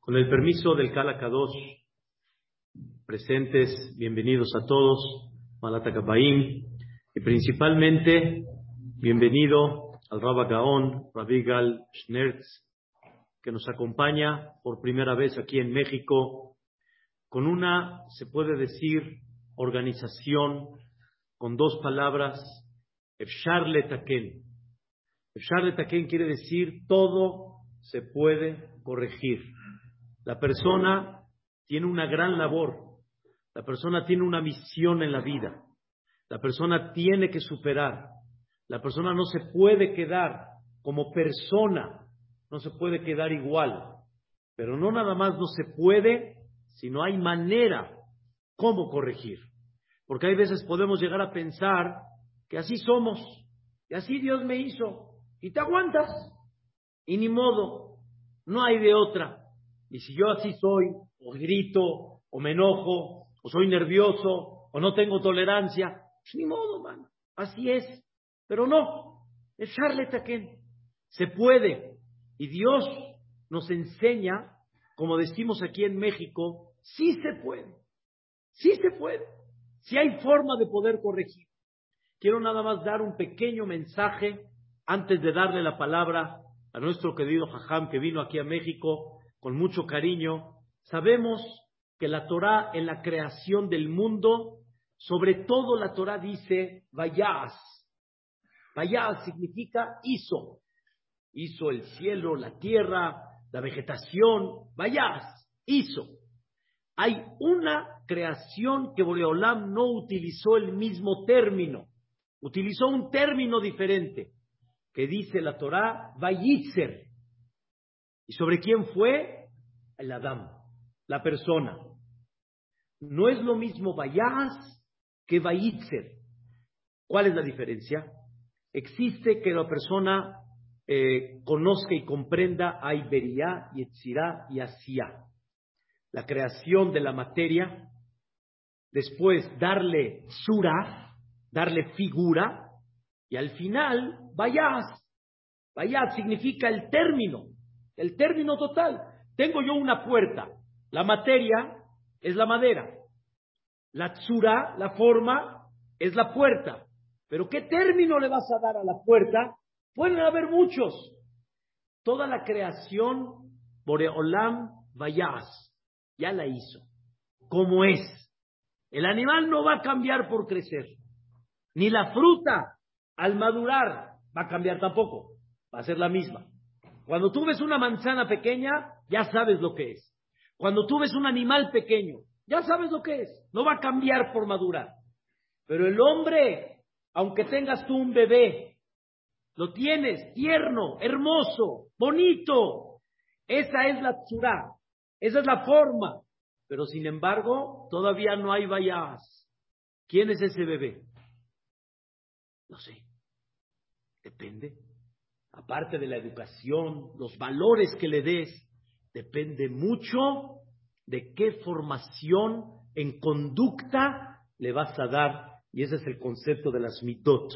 Con el permiso del Kala Kadosh, presentes, bienvenidos a todos, Malatakabaim, y principalmente bienvenido al Rabba Gaon, Rabigal Schnertz, que nos acompaña por primera vez aquí en México, con una, se puede decir, organización con dos palabras, Efshar Letaken. Efshar Letaken quiere decir todo se puede corregir. La persona tiene una gran labor, la persona tiene una misión en la vida, la persona tiene que superar, la persona no se puede quedar como persona, no se puede quedar igual, pero no nada más no se puede, sino hay manera cómo corregir. Porque hay veces podemos llegar a pensar que así somos, y así Dios me hizo, y te aguantas, y ni modo, no hay de otra. Y si yo así soy, o grito, o me enojo, o soy nervioso, o no tengo tolerancia, pues ni modo, mano, así es. Pero no, es charletaquén. Se puede. Y Dios nos enseña, como decimos aquí en México, sí se puede. Sí se puede. Si hay forma de poder corregir. Quiero nada más dar un pequeño mensaje antes de darle la palabra a nuestro querido Jajam que vino aquí a México con mucho cariño. Sabemos que la Torah en la creación del mundo, sobre todo la Torah dice vayas. Vayas significa hizo. Hizo el cielo, la tierra, la vegetación. Vayas, hizo. Hay una creación que Boreolam no utilizó el mismo término, utilizó un término diferente, que dice la Torah, Vayitzer. ¿Y sobre quién fue? El Adam, la persona. No es lo mismo Vayas que Vayitzer. ¿Cuál es la diferencia? Existe que la persona eh, conozca y comprenda hay Beria, Yetzirá y Asía. La creación de la materia después darle sura, darle figura, y al final, vayas. Vayas significa el término, el término total. Tengo yo una puerta, la materia es la madera, la tsura, la forma, es la puerta. Pero ¿qué término le vas a dar a la puerta? Pueden haber muchos. Toda la creación, Boreolam Vayas, ya la hizo, como es. El animal no va a cambiar por crecer. Ni la fruta al madurar va a cambiar tampoco. Va a ser la misma. Cuando tú ves una manzana pequeña, ya sabes lo que es. Cuando tú ves un animal pequeño, ya sabes lo que es. No va a cambiar por madurar. Pero el hombre, aunque tengas tú un bebé, lo tienes tierno, hermoso, bonito. Esa es la tzura. Esa es la forma. Pero sin embargo, todavía no hay vayas. ¿Quién es ese bebé? No sé. Depende. Aparte de la educación, los valores que le des, depende mucho de qué formación en conducta le vas a dar. Y ese es el concepto de las mitot.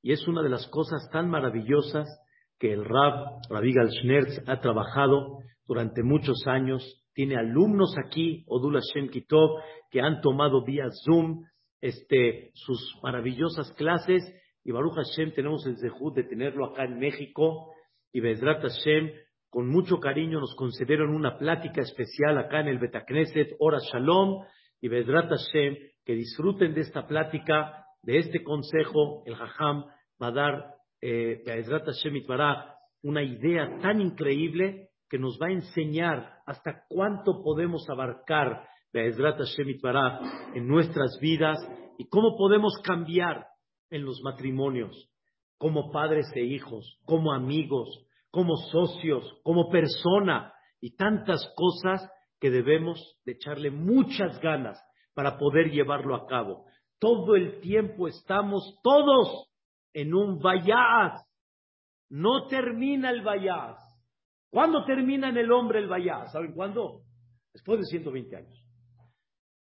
Y es una de las cosas tan maravillosas que el Rab, Rabbi Schnerz, ha trabajado durante muchos años tiene alumnos aquí, Shem Kitov, que han tomado vía Zoom este, sus maravillosas clases. Y Baruch Hashem tenemos el zehut de tenerlo acá en México. Y Bezrat Hashem, con mucho cariño, nos concedieron una plática especial acá en el Betacneset, Hora Shalom. Y Bezrat Hashem, que disfruten de esta plática, de este consejo. El Jajam va a dar, eh, Hashem una idea tan increíble que nos va a enseñar hasta cuánto podemos abarcar la Ezrat Hashem en nuestras vidas y cómo podemos cambiar en los matrimonios, como padres e hijos, como amigos, como socios, como persona y tantas cosas que debemos de echarle muchas ganas para poder llevarlo a cabo. Todo el tiempo estamos todos en un vayaz. No termina el vayaz. ¿Cuándo termina en el hombre el vayá? ¿Saben cuándo? Después de 120 años.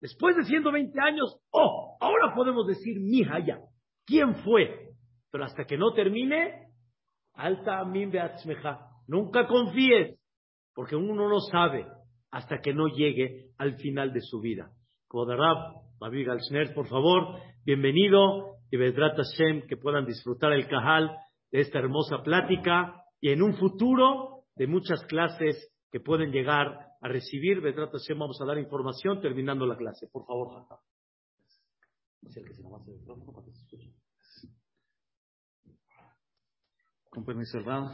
Después de 120 años, oh, ahora podemos decir mi haya. ¿Quién fue? Pero hasta que no termine, Alta amin beatzmeja. Nunca confíes, porque uno no sabe hasta que no llegue al final de su vida. Kodarab, Babi Galsner, por favor, bienvenido y Bedrat Hashem, que puedan disfrutar el Kahal de esta hermosa plática y en un futuro de muchas clases que pueden llegar a recibir. Bedrat Hashem, vamos a dar información terminando la clase. Por favor, Con permiso, Rab.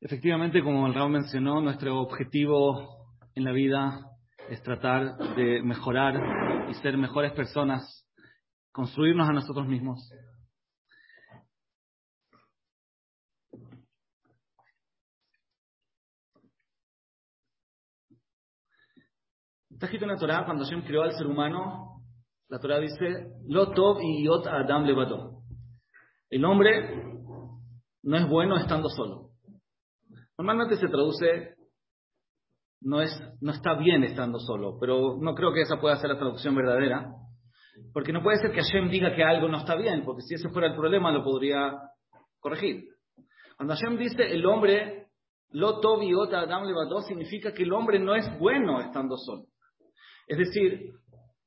Efectivamente, como el Rab mencionó, nuestro objetivo en la vida es tratar de mejorar y ser mejores personas, construirnos a nosotros mismos. Está escrito en la Torah, cuando Hashem creó al ser humano, la Torah dice, Lo tov y yot adam levato. El hombre no es bueno estando solo. Normalmente se traduce, no, es, no está bien estando solo, pero no creo que esa pueda ser la traducción verdadera, porque no puede ser que Hashem diga que algo no está bien, porque si ese fuera el problema lo podría corregir. Cuando Hashem dice el hombre, lo yot adam levato, significa que el hombre no es bueno estando solo. Es decir,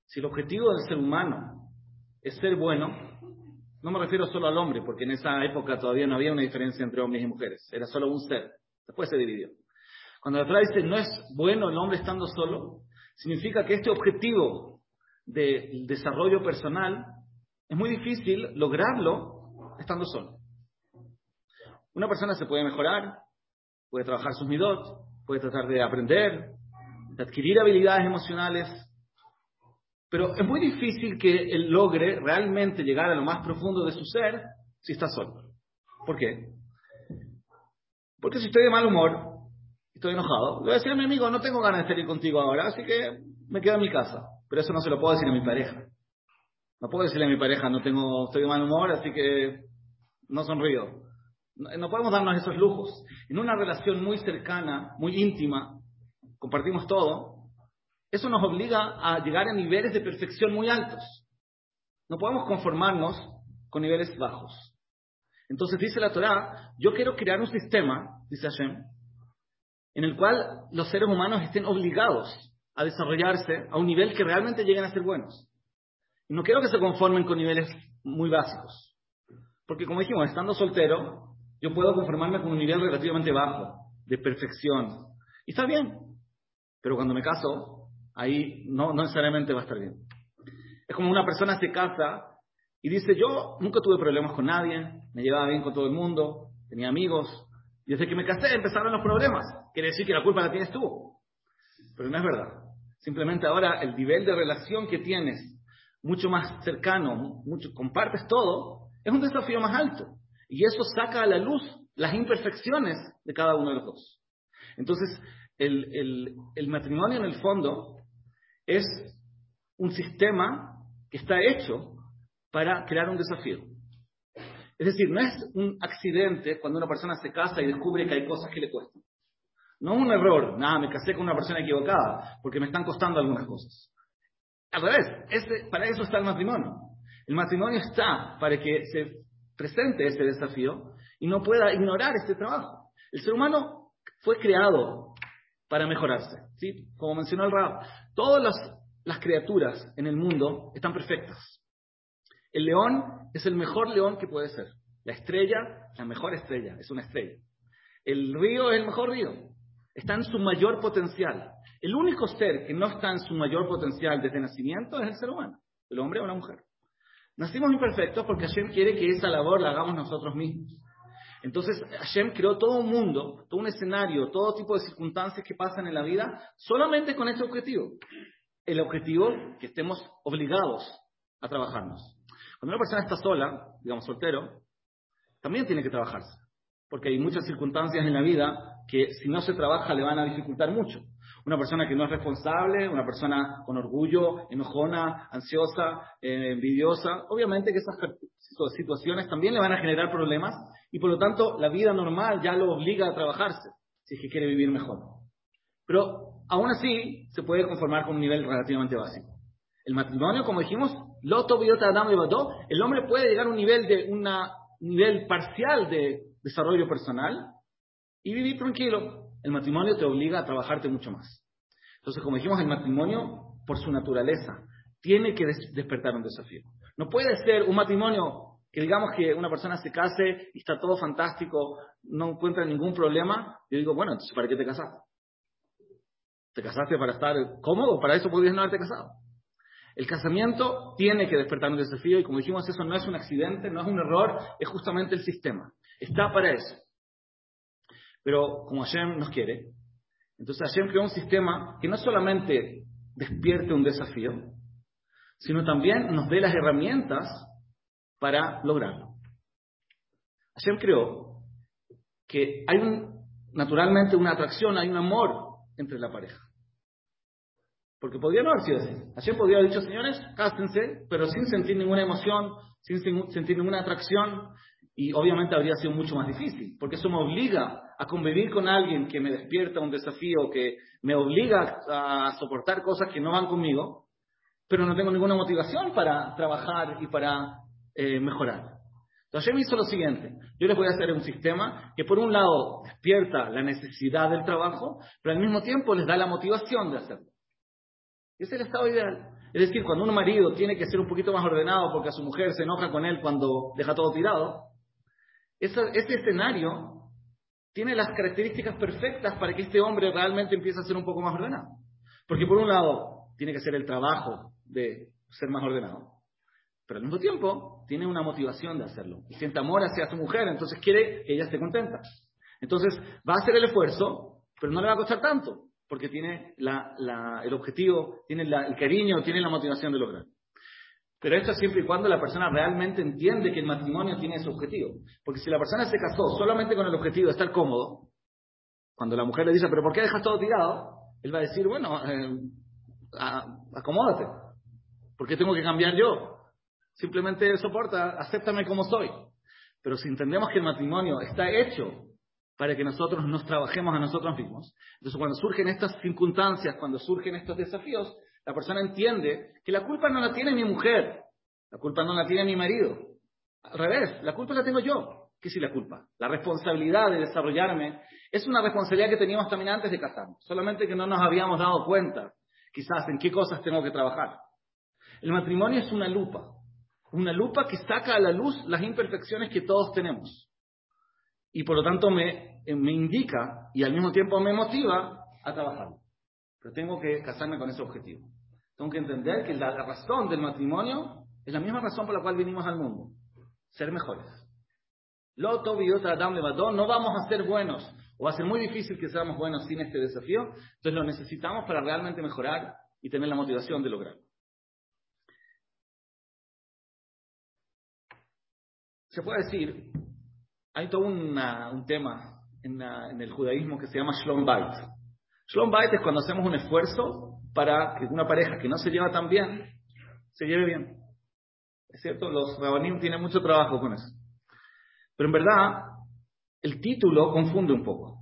si el objetivo del ser humano es ser bueno, no me refiero solo al hombre, porque en esa época todavía no había una diferencia entre hombres y mujeres, era solo un ser, después se dividió. Cuando la Torah dice no es bueno el hombre estando solo, significa que este objetivo del desarrollo personal es muy difícil lograrlo estando solo. Una persona se puede mejorar, puede trabajar sus midot, puede tratar de aprender, de adquirir habilidades emocionales, pero es muy difícil que él logre realmente llegar a lo más profundo de su ser si está solo. ¿Por qué? Porque si estoy de mal humor, estoy enojado, le voy a decir a mi amigo, no tengo ganas de salir contigo ahora, así que me quedo en mi casa. Pero eso no se lo puedo decir a mi pareja. No puedo decirle a mi pareja, no tengo, estoy de mal humor, así que no sonrío. No podemos darnos esos lujos. En una relación muy cercana, muy íntima, compartimos todo, eso nos obliga a llegar a niveles de perfección muy altos. No podemos conformarnos con niveles bajos. Entonces dice la Torah, yo quiero crear un sistema, dice Hashem, en el cual los seres humanos estén obligados a desarrollarse a un nivel que realmente lleguen a ser buenos. Y no quiero que se conformen con niveles muy básicos. Porque como dijimos, estando soltero, yo puedo conformarme con un nivel relativamente bajo de perfección. Y está bien, pero cuando me caso, ahí no, necesariamente va a estar bien. Es como una persona se casa y dice, yo nunca tuve problemas con nadie, me llevaba bien con todo el mundo, tenía amigos, y desde que me casé empezaron los problemas. Quiere decir que la culpa la tienes tú. Pero no es verdad. Simplemente ahora el nivel de relación que tienes, mucho más cercano, mucho, compartes todo, es un desafío más alto. Y eso saca a la luz las imperfecciones de cada uno de los dos. Entonces, el, matrimonio en el fondo es un sistema que está hecho para crear un desafío. Es decir, no es un accidente cuando una persona se casa y descubre que hay cosas que le cuestan. No es un error, nada, me casé con una persona equivocada porque me están costando algunas cosas. Al revés, para eso está el matrimonio. El matrimonio está para que se presente ese desafío y no pueda ignorar este trabajo. El ser humano fue creado para mejorarse. ¿sí? Como mencionó el Rab, todas las, criaturas en el mundo están perfectas. El león es el mejor león que puede ser. La estrella, la mejor estrella, es una estrella. El río es el mejor río. Está en su mayor potencial. El único ser que no está en su mayor potencial desde nacimiento es el ser humano, el hombre o la mujer. Nacimos imperfectos porque Hashem quiere que esa labor la hagamos nosotros mismos. Entonces Hashem creó todo un mundo, todo un escenario, todo tipo de circunstancias que pasan en la vida solamente con este objetivo. El objetivo que estemos obligados a trabajarnos. Cuando una persona está sola, digamos soltero, también tiene que trabajarse. Porque hay muchas circunstancias en la vida que si no se trabaja le van a dificultar mucho. Una persona que no es responsable, una persona con orgullo, enojona, ansiosa, eh, envidiosa, obviamente que esas situaciones también le van a generar problemas y por lo tanto la vida normal ya lo obliga a trabajarse si es que quiere vivir mejor. Pero aún así se puede conformar con un nivel relativamente básico. El matrimonio, como dijimos, Loto, Biota, Adam y el hombre puede llegar a un nivel de una nivel parcial de desarrollo personal y vivir tranquilo. El matrimonio te obliga a trabajarte mucho más. Entonces, como dijimos, el matrimonio, por su naturaleza, tiene que despertar un desafío. No puede ser un matrimonio que digamos que una persona se case y está todo fantástico, no encuentra ningún problema. Yo digo, bueno, entonces, ¿para qué te casaste? ¿Te casaste para estar cómodo? Para eso podrías no haberte casado. El casamiento tiene que despertar un desafío y como dijimos, eso no es un accidente, no es un error, es justamente el sistema. Está para eso. Pero como Hashem nos quiere, entonces Hashem creó un sistema que no solamente despierte un desafío, sino también nos dé las herramientas para lograrlo. Hashem creó que hay naturalmente una atracción, hay un amor entre la pareja. Porque podría no haber sido así. Hashem podría haber dicho, señores, cástense, pero sin sentir ninguna emoción, sin sentir ninguna atracción, y obviamente habría sido mucho más difícil, porque eso me obliga a convivir con alguien que me despierta un desafío, que me obliga a soportar cosas que no van conmigo, pero no tengo ninguna motivación para trabajar y para eh, mejorar. Entonces Hashem hizo lo siguiente, yo les voy a hacer un sistema que por un lado despierta la necesidad del trabajo, pero al mismo tiempo les da la motivación de hacerlo. Ese es el estado ideal. Es decir, cuando un marido tiene que ser un poquito más ordenado porque a su mujer se enoja con él cuando deja todo tirado, ese, escenario tiene las características perfectas para que este hombre realmente empiece a ser un poco más ordenado. Porque por un lado, tiene que ser el trabajo de ser más ordenado, pero al mismo tiempo tiene una motivación de hacerlo. Y siente amor hacia su mujer, entonces quiere que ella esté contenta. Entonces va a hacer el esfuerzo, pero no le va a costar tanto porque tiene el objetivo, tiene el cariño, tiene la motivación de lograr. Pero esto siempre y cuando la persona realmente entiende que el matrimonio tiene ese objetivo. Porque si la persona se casó solamente con el objetivo de estar cómodo, cuando la mujer le dice, pero ¿por qué dejas todo tirado? Él va a decir, bueno, eh, acomódate. ¿Por qué tengo que cambiar yo? Simplemente soporta, acéptame como soy. Pero si entendemos que el matrimonio está hecho para que nosotros nos trabajemos a nosotros mismos. Entonces, cuando surgen estas circunstancias, cuando surgen estos desafíos, la persona entiende que la culpa no la tiene mi mujer, la culpa no la tiene mi marido. Al revés, la culpa la tengo yo. ¿Qué es la culpa? La responsabilidad de desarrollarme es una responsabilidad que teníamos también antes de casarnos, solamente que no nos habíamos dado cuenta, quizás, en qué cosas tengo que trabajar. El matrimonio es una lupa, una lupa que saca a la luz las imperfecciones que todos tenemos y por lo tanto me, me indica y al mismo tiempo me motiva a trabajar. Pero tengo que casarme con ese objetivo. Tengo que entender que la, razón del matrimonio es la misma razón por la cual vinimos al mundo. Ser mejores. Loto, Adam, Levadón, no vamos a ser buenos. O va a ser muy difícil que seamos buenos sin este desafío. Entonces lo necesitamos para realmente mejorar y tener la motivación de lograrlo. Se puede decir hay todo un tema en, el judaísmo que se llama Shlom Bait. Shlom Bait es cuando hacemos un esfuerzo para que una pareja que no se lleva tan bien, se lleve bien. Es cierto, los rabanim tienen mucho trabajo con eso. Pero en verdad, el título confunde un poco.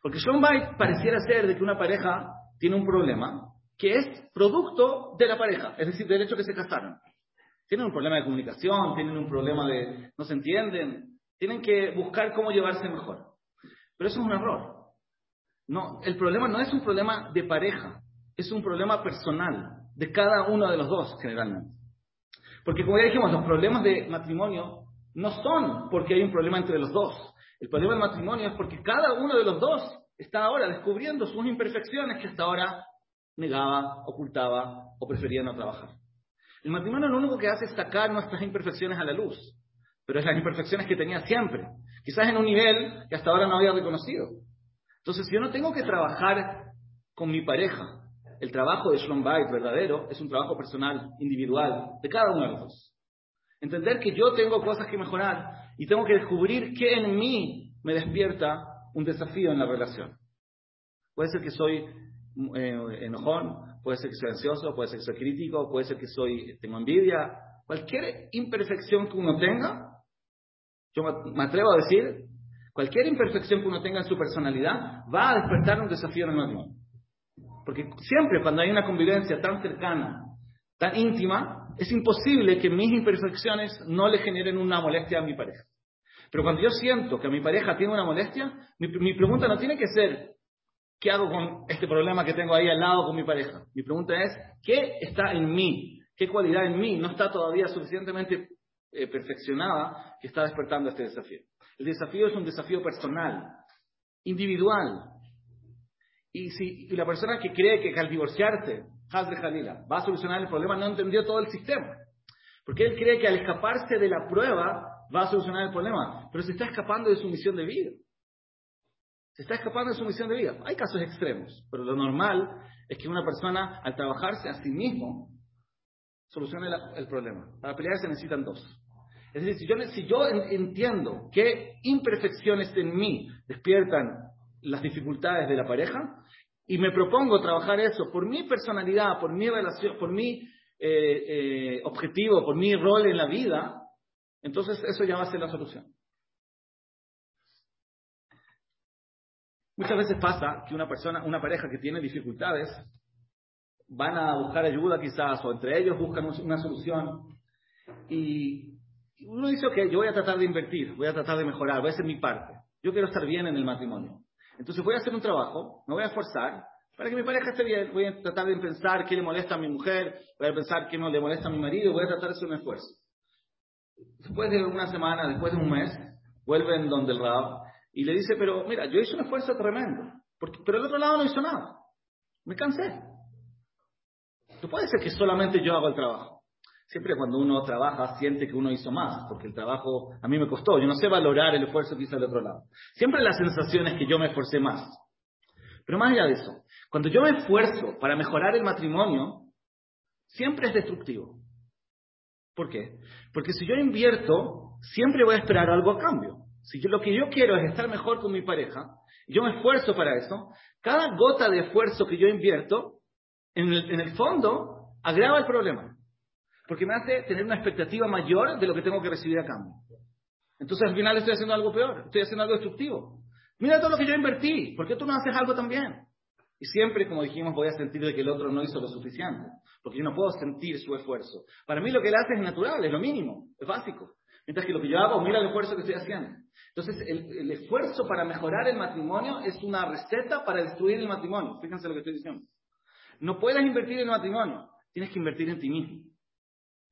Porque Shlom Bait pareciera ser de que una pareja tiene un problema que es producto de la pareja, es decir, del hecho que se casaron. Tienen un problema de comunicación, tienen un problema de no se entienden, tienen que buscar cómo llevarse mejor. Pero eso es un error. No, el problema no es un problema de pareja, es un problema personal de cada uno de los dos generalmente. Porque como ya dijimos, los problemas de matrimonio no son porque hay un problema entre los dos. El problema del matrimonio es porque cada uno de los dos está ahora descubriendo sus imperfecciones que hasta ahora negaba, ocultaba o prefería no trabajar. El matrimonio lo único que hace es sacar nuestras imperfecciones a la luz pero es las imperfecciones que tenía siempre, quizás en un nivel que hasta ahora no había reconocido. Entonces, yo no tengo que trabajar con mi pareja. El trabajo de Shalom Bait verdadero es un trabajo personal, individual, de cada uno de los dos. Entender que yo tengo cosas que mejorar y tengo que descubrir qué en mí me despierta un desafío en la relación. Puede ser que soy eh, enojón, puede ser que soy ansioso, puede ser que soy crítico, puede ser que soy, tengo envidia. Cualquier imperfección que uno tenga yo me atrevo a decir, cualquier imperfección que uno tenga en su personalidad va a despertar un desafío en el matrimonio. Porque siempre cuando hay una convivencia tan cercana, tan íntima, es imposible que mis imperfecciones no le generen una molestia a mi pareja. Pero cuando yo siento que mi pareja tiene una molestia, mi, mi pregunta no tiene que ser, ¿qué hago con este problema que tengo ahí al lado con mi pareja? Mi pregunta es, ¿qué está en mí? ¿Qué cualidad en mí no está todavía suficientemente eh, perfeccionada que está despertando este desafío? El desafío es un desafío personal, individual. Y si y la persona que cree que al divorciarse, Hazre Jalila, va a solucionar el problema, no entendió todo el sistema. Porque él cree que al escaparse de la prueba va a solucionar el problema, pero se está escapando de su misión de vida. Se está escapando de su misión de vida. Hay casos extremos, pero lo normal es que una persona, al trabajarse a sí mismo, solucione el problema. Para pelear se necesitan dos. Es decir, si yo, si yo entiendo qué imperfecciones en mí despiertan las dificultades de la pareja y me propongo trabajar eso por mi personalidad, por mi relación, por mi eh, eh, objetivo, por mi rol en la vida, entonces eso ya va a ser la solución. Muchas veces pasa que una persona, una pareja que tiene dificultades, van a buscar ayuda quizás, o entre ellos buscan una solución, y uno dice, ok, yo voy a tratar de invertir, voy a tratar de mejorar, voy a hacer mi parte. Yo quiero estar bien en el matrimonio. Entonces voy a hacer un trabajo, me voy a esforzar para que mi pareja esté bien. Voy a tratar de pensar qué le molesta a mi mujer, voy a pensar qué no le molesta a mi marido, voy a tratar de hacer un esfuerzo. Después de una semana, después de un mes, vuelven donde el Rab y le dice, pero mira, yo hice un esfuerzo tremendo, porque, pero el otro lado no hizo nada. Me cansé. No puede ser que solamente yo hago el trabajo. Siempre cuando uno trabaja siente que uno hizo más, porque el trabajo a mí me costó. Yo no sé valorar el esfuerzo que hice del otro lado. Siempre la sensación es que yo me esforcé más. Pero más allá de eso, cuando yo me esfuerzo para mejorar el matrimonio, siempre es destructivo. ¿Por qué? Porque si yo invierto, siempre voy a esperar algo a cambio. Si yo, lo que yo quiero es estar mejor con mi pareja, y yo me esfuerzo para eso, cada gota de esfuerzo que yo invierto, en el fondo, agrava el problema porque me hace tener una expectativa mayor de lo que tengo que recibir a cambio. Entonces al final estoy haciendo algo peor, estoy haciendo algo destructivo. Mira todo lo que yo invertí, ¿por qué tú no haces algo también? Y siempre, como dijimos, voy a sentir de que el otro no hizo lo suficiente, porque yo no puedo sentir su esfuerzo. Para mí lo que él hace es natural, es lo mínimo, es básico. Mientras que lo que yo hago, mira el esfuerzo que estoy haciendo. Entonces, el, el esfuerzo para mejorar el matrimonio es una receta para destruir el matrimonio. Fíjense lo que estoy diciendo. No puedes invertir en el matrimonio, tienes que invertir en ti mismo.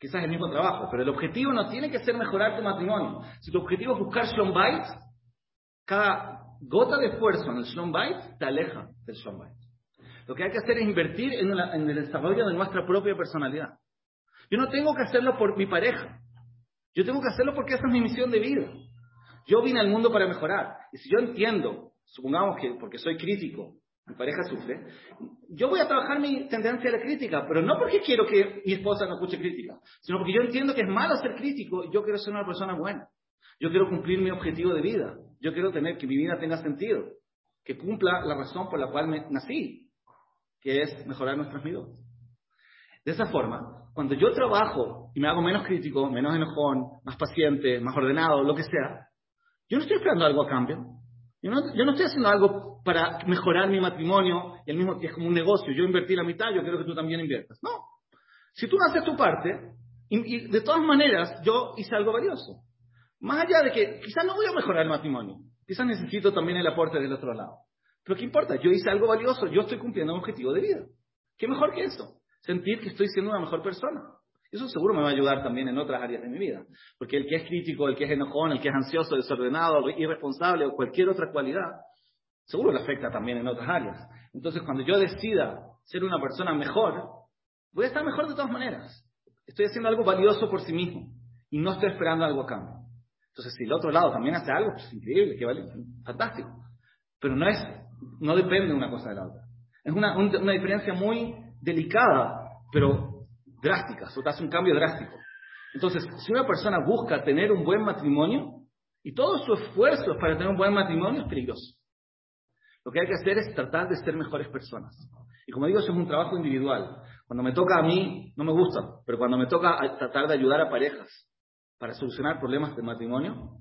Quizás el mismo trabajo, pero el objetivo no tiene que ser mejorar tu matrimonio. Si tu objetivo es buscar Shalom Bait, cada gota de esfuerzo en el Shalom Bait te aleja del Shalom Bait. Lo que hay que hacer es invertir en, en el desarrollo de nuestra propia personalidad. Yo no tengo que hacerlo por mi pareja. Yo tengo que hacerlo porque esa es mi misión de vida. Yo vine al mundo para mejorar. Y si yo entiendo, supongamos que porque soy crítico, mi pareja sufre, yo voy a trabajar mi tendencia a la crítica, pero no porque quiero que mi esposa no escuche crítica, sino porque yo entiendo que es malo ser crítico y yo quiero ser una persona buena. Yo quiero cumplir mi objetivo de vida. Yo quiero tener que mi vida tenga sentido, que cumpla la razón por la cual me nací, que es mejorar nuestras vidas. De esa forma, cuando yo trabajo y me hago menos crítico, menos enojón, más paciente, más ordenado, lo que sea, yo no estoy esperando algo a cambio. Yo no, yo no estoy haciendo algo para mejorar mi matrimonio y el mismo es como un negocio. Yo invertí la mitad, yo quiero que tú también inviertas. No. Si tú no haces tu parte, y, de todas maneras yo hice algo valioso. Más allá de que quizás no voy a mejorar el matrimonio, quizás necesito también el aporte del otro lado. Pero ¿qué importa? Yo hice algo valioso, yo estoy cumpliendo un objetivo de vida. ¿Qué mejor que eso? Sentir que estoy siendo una mejor persona. Eso seguro me va a ayudar también en otras áreas de mi vida. Porque el que es crítico, el que es enojón, el que es ansioso, desordenado, irresponsable o cualquier otra cualidad, seguro le afecta también en otras áreas. Entonces, cuando yo decida ser una persona mejor, voy a estar mejor de todas maneras. Estoy haciendo algo valioso por sí mismo y no estoy esperando algo a cambio. Entonces, si el otro lado también hace algo, pues increíble, qué vale, fantástico. Pero no es, no depende una cosa de la otra. Es una, una diferencia muy delicada, pero drásticas, o hace un cambio drástico. Entonces, si una persona busca tener un buen matrimonio y todo su esfuerzo es para tener un buen matrimonio, es peligroso. Lo que hay que hacer es tratar de ser mejores personas. Y como digo, eso es un trabajo individual. Cuando me toca a mí, no me gusta, pero cuando me toca tratar de ayudar a parejas para solucionar problemas de matrimonio,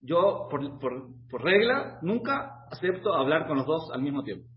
yo, por, por regla, nunca acepto hablar con los dos al mismo tiempo.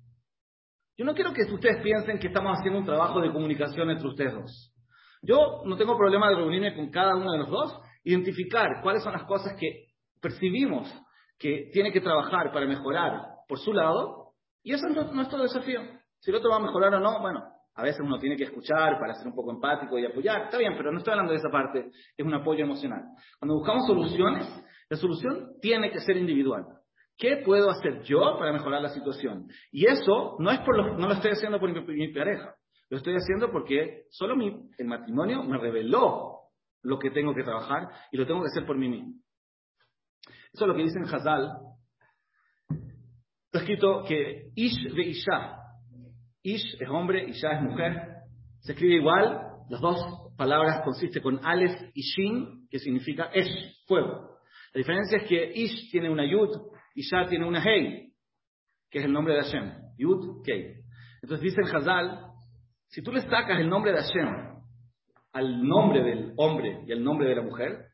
Yo no quiero que ustedes piensen que estamos haciendo un trabajo de comunicación entre ustedes dos. Yo no tengo problema de reunirme con cada uno de los dos, identificar cuáles son las cosas que percibimos que tiene que trabajar para mejorar por su lado, y eso es nuestro desafío. Si el otro va a mejorar o no, bueno, a veces uno tiene que escuchar para ser un poco empático y apoyar, está bien, pero no estoy hablando de esa parte, es un apoyo emocional. Cuando buscamos soluciones, la solución tiene que ser individual. ¿Qué puedo hacer yo para mejorar la situación? Y eso no es por lo, no lo estoy haciendo por mi, pareja, lo estoy haciendo porque solo mi, el matrimonio me reveló lo que tengo que trabajar y lo tengo que hacer por mí mismo. Eso es lo que dice en Hazal. Está escrito que Ish de Isha. Ish es hombre, Isha es mujer. Se escribe igual, las dos palabras consisten con Aleph y Shin, que significa Esh, fuego. La diferencia es que Ish tiene una Yud, Isha tiene una Hei, que es el nombre de Hashem. Yud, Kei. Entonces dice el Hazal, si tú le sacas el nombre de Hashem al nombre del hombre y al nombre de la mujer,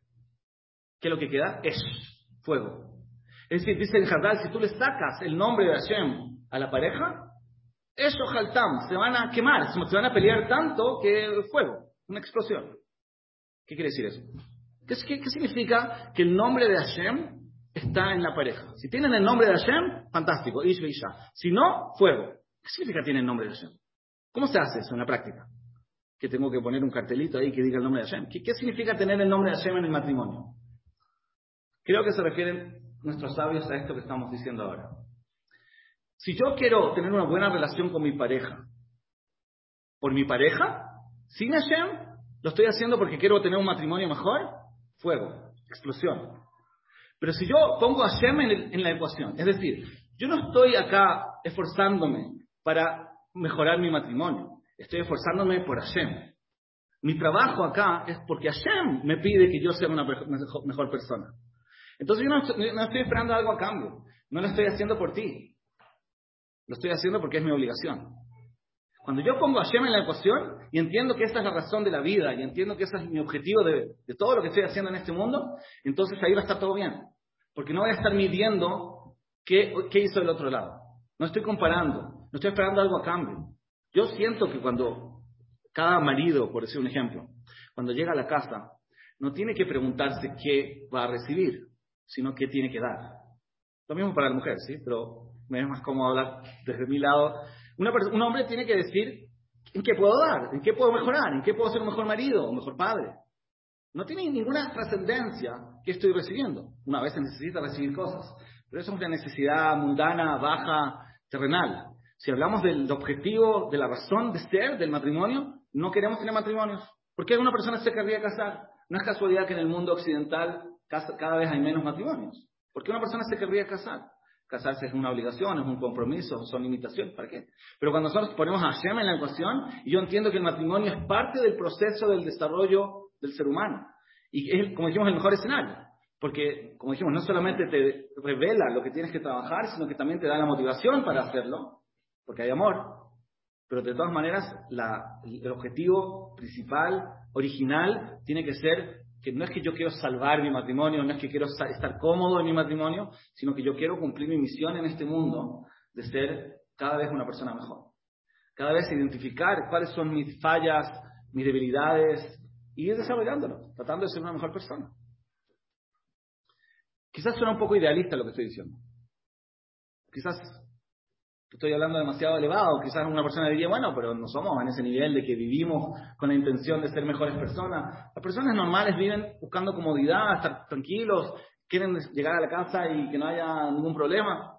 ¿qué es lo que queda? Es fuego. Es decir, dice el Hazal, si tú le sacas el nombre de Hashem a la pareja, eso Haltam, se van a quemar, se van a pelear tanto que fuego, una explosión. ¿Qué quiere decir eso? ¿Qué, qué significa que el nombre de Hashem está en la pareja? Si tienen el nombre de Hashem, fantástico, Ish Isha. Si no, fuego. ¿Qué significa tiene el nombre de Hashem? ¿Cómo se hace eso en la práctica? Que tengo que poner un cartelito ahí que diga el nombre de Hashem. ¿Qué, significa tener el nombre de Hashem en el matrimonio? Creo que se refieren nuestros sabios a esto que estamos diciendo ahora. Si yo quiero tener una buena relación con mi pareja, por mi pareja, sin Hashem, lo estoy haciendo porque quiero tener un matrimonio mejor, fuego, explosión. Pero si yo pongo a Hashem en, en la ecuación, es decir, yo no estoy acá esforzándome para mejorar mi matrimonio. Estoy esforzándome por Hashem. Mi trabajo acá es porque Hashem me pide que yo sea una mejor persona. Entonces yo no, estoy esperando algo a cambio. No lo estoy haciendo por ti. Lo estoy haciendo porque es mi obligación. Cuando yo pongo a Hashem en la ecuación y entiendo que esa es la razón de la vida y entiendo que ese es mi objetivo de, todo lo que estoy haciendo en este mundo, entonces ahí va a estar todo bien. Porque no voy a estar midiendo qué, qué hizo el otro lado. No estoy comparando. No estoy esperando algo a cambio. Yo siento que cuando cada marido, por decir un ejemplo, cuando llega a la casa, no tiene que preguntarse qué va a recibir, sino qué tiene que dar. Lo mismo para la mujer, ¿sí? Pero me es más cómodo hablar desde mi lado. un hombre tiene que decir en qué puedo dar, en qué puedo mejorar, en qué puedo ser un mejor marido o mejor padre. No tiene ninguna trascendencia que estoy recibiendo. Una vez se necesita recibir cosas, pero eso es una necesidad mundana, baja, terrenal. Si hablamos del objetivo, de la razón de ser del matrimonio, no queremos tener matrimonios. ¿Por qué alguna persona se querría casar? No es casualidad que en el mundo occidental cada vez hay menos matrimonios. ¿Por qué una persona se querría casar? Casarse es una obligación, es un compromiso, son limitaciones. ¿Para qué? Pero cuando nosotros ponemos a Hashem en la ecuación, yo entiendo que el matrimonio es parte del proceso del desarrollo del ser humano. Y es, como dijimos, el mejor escenario. Porque, como dijimos, no solamente te revela lo que tienes que trabajar, sino que también te da la motivación para hacerlo porque hay amor. Pero de todas maneras, el objetivo principal, original, tiene que ser que no es que yo quiero salvar mi matrimonio, no es que quiero estar cómodo en mi matrimonio, sino que yo quiero cumplir mi misión en este mundo de ser cada vez una persona mejor. Cada vez identificar cuáles son mis fallas, mis debilidades y ir desarrollándolo, tratando de ser una mejor persona. Quizás suena un poco idealista lo que estoy diciendo. Quizás estoy hablando demasiado elevado. Quizás una persona diría, bueno, pero no somos en ese nivel de que vivimos con la intención de ser mejores personas. Las personas normales viven buscando comodidad, estar tranquilos, quieren llegar a la casa y que no haya ningún problema.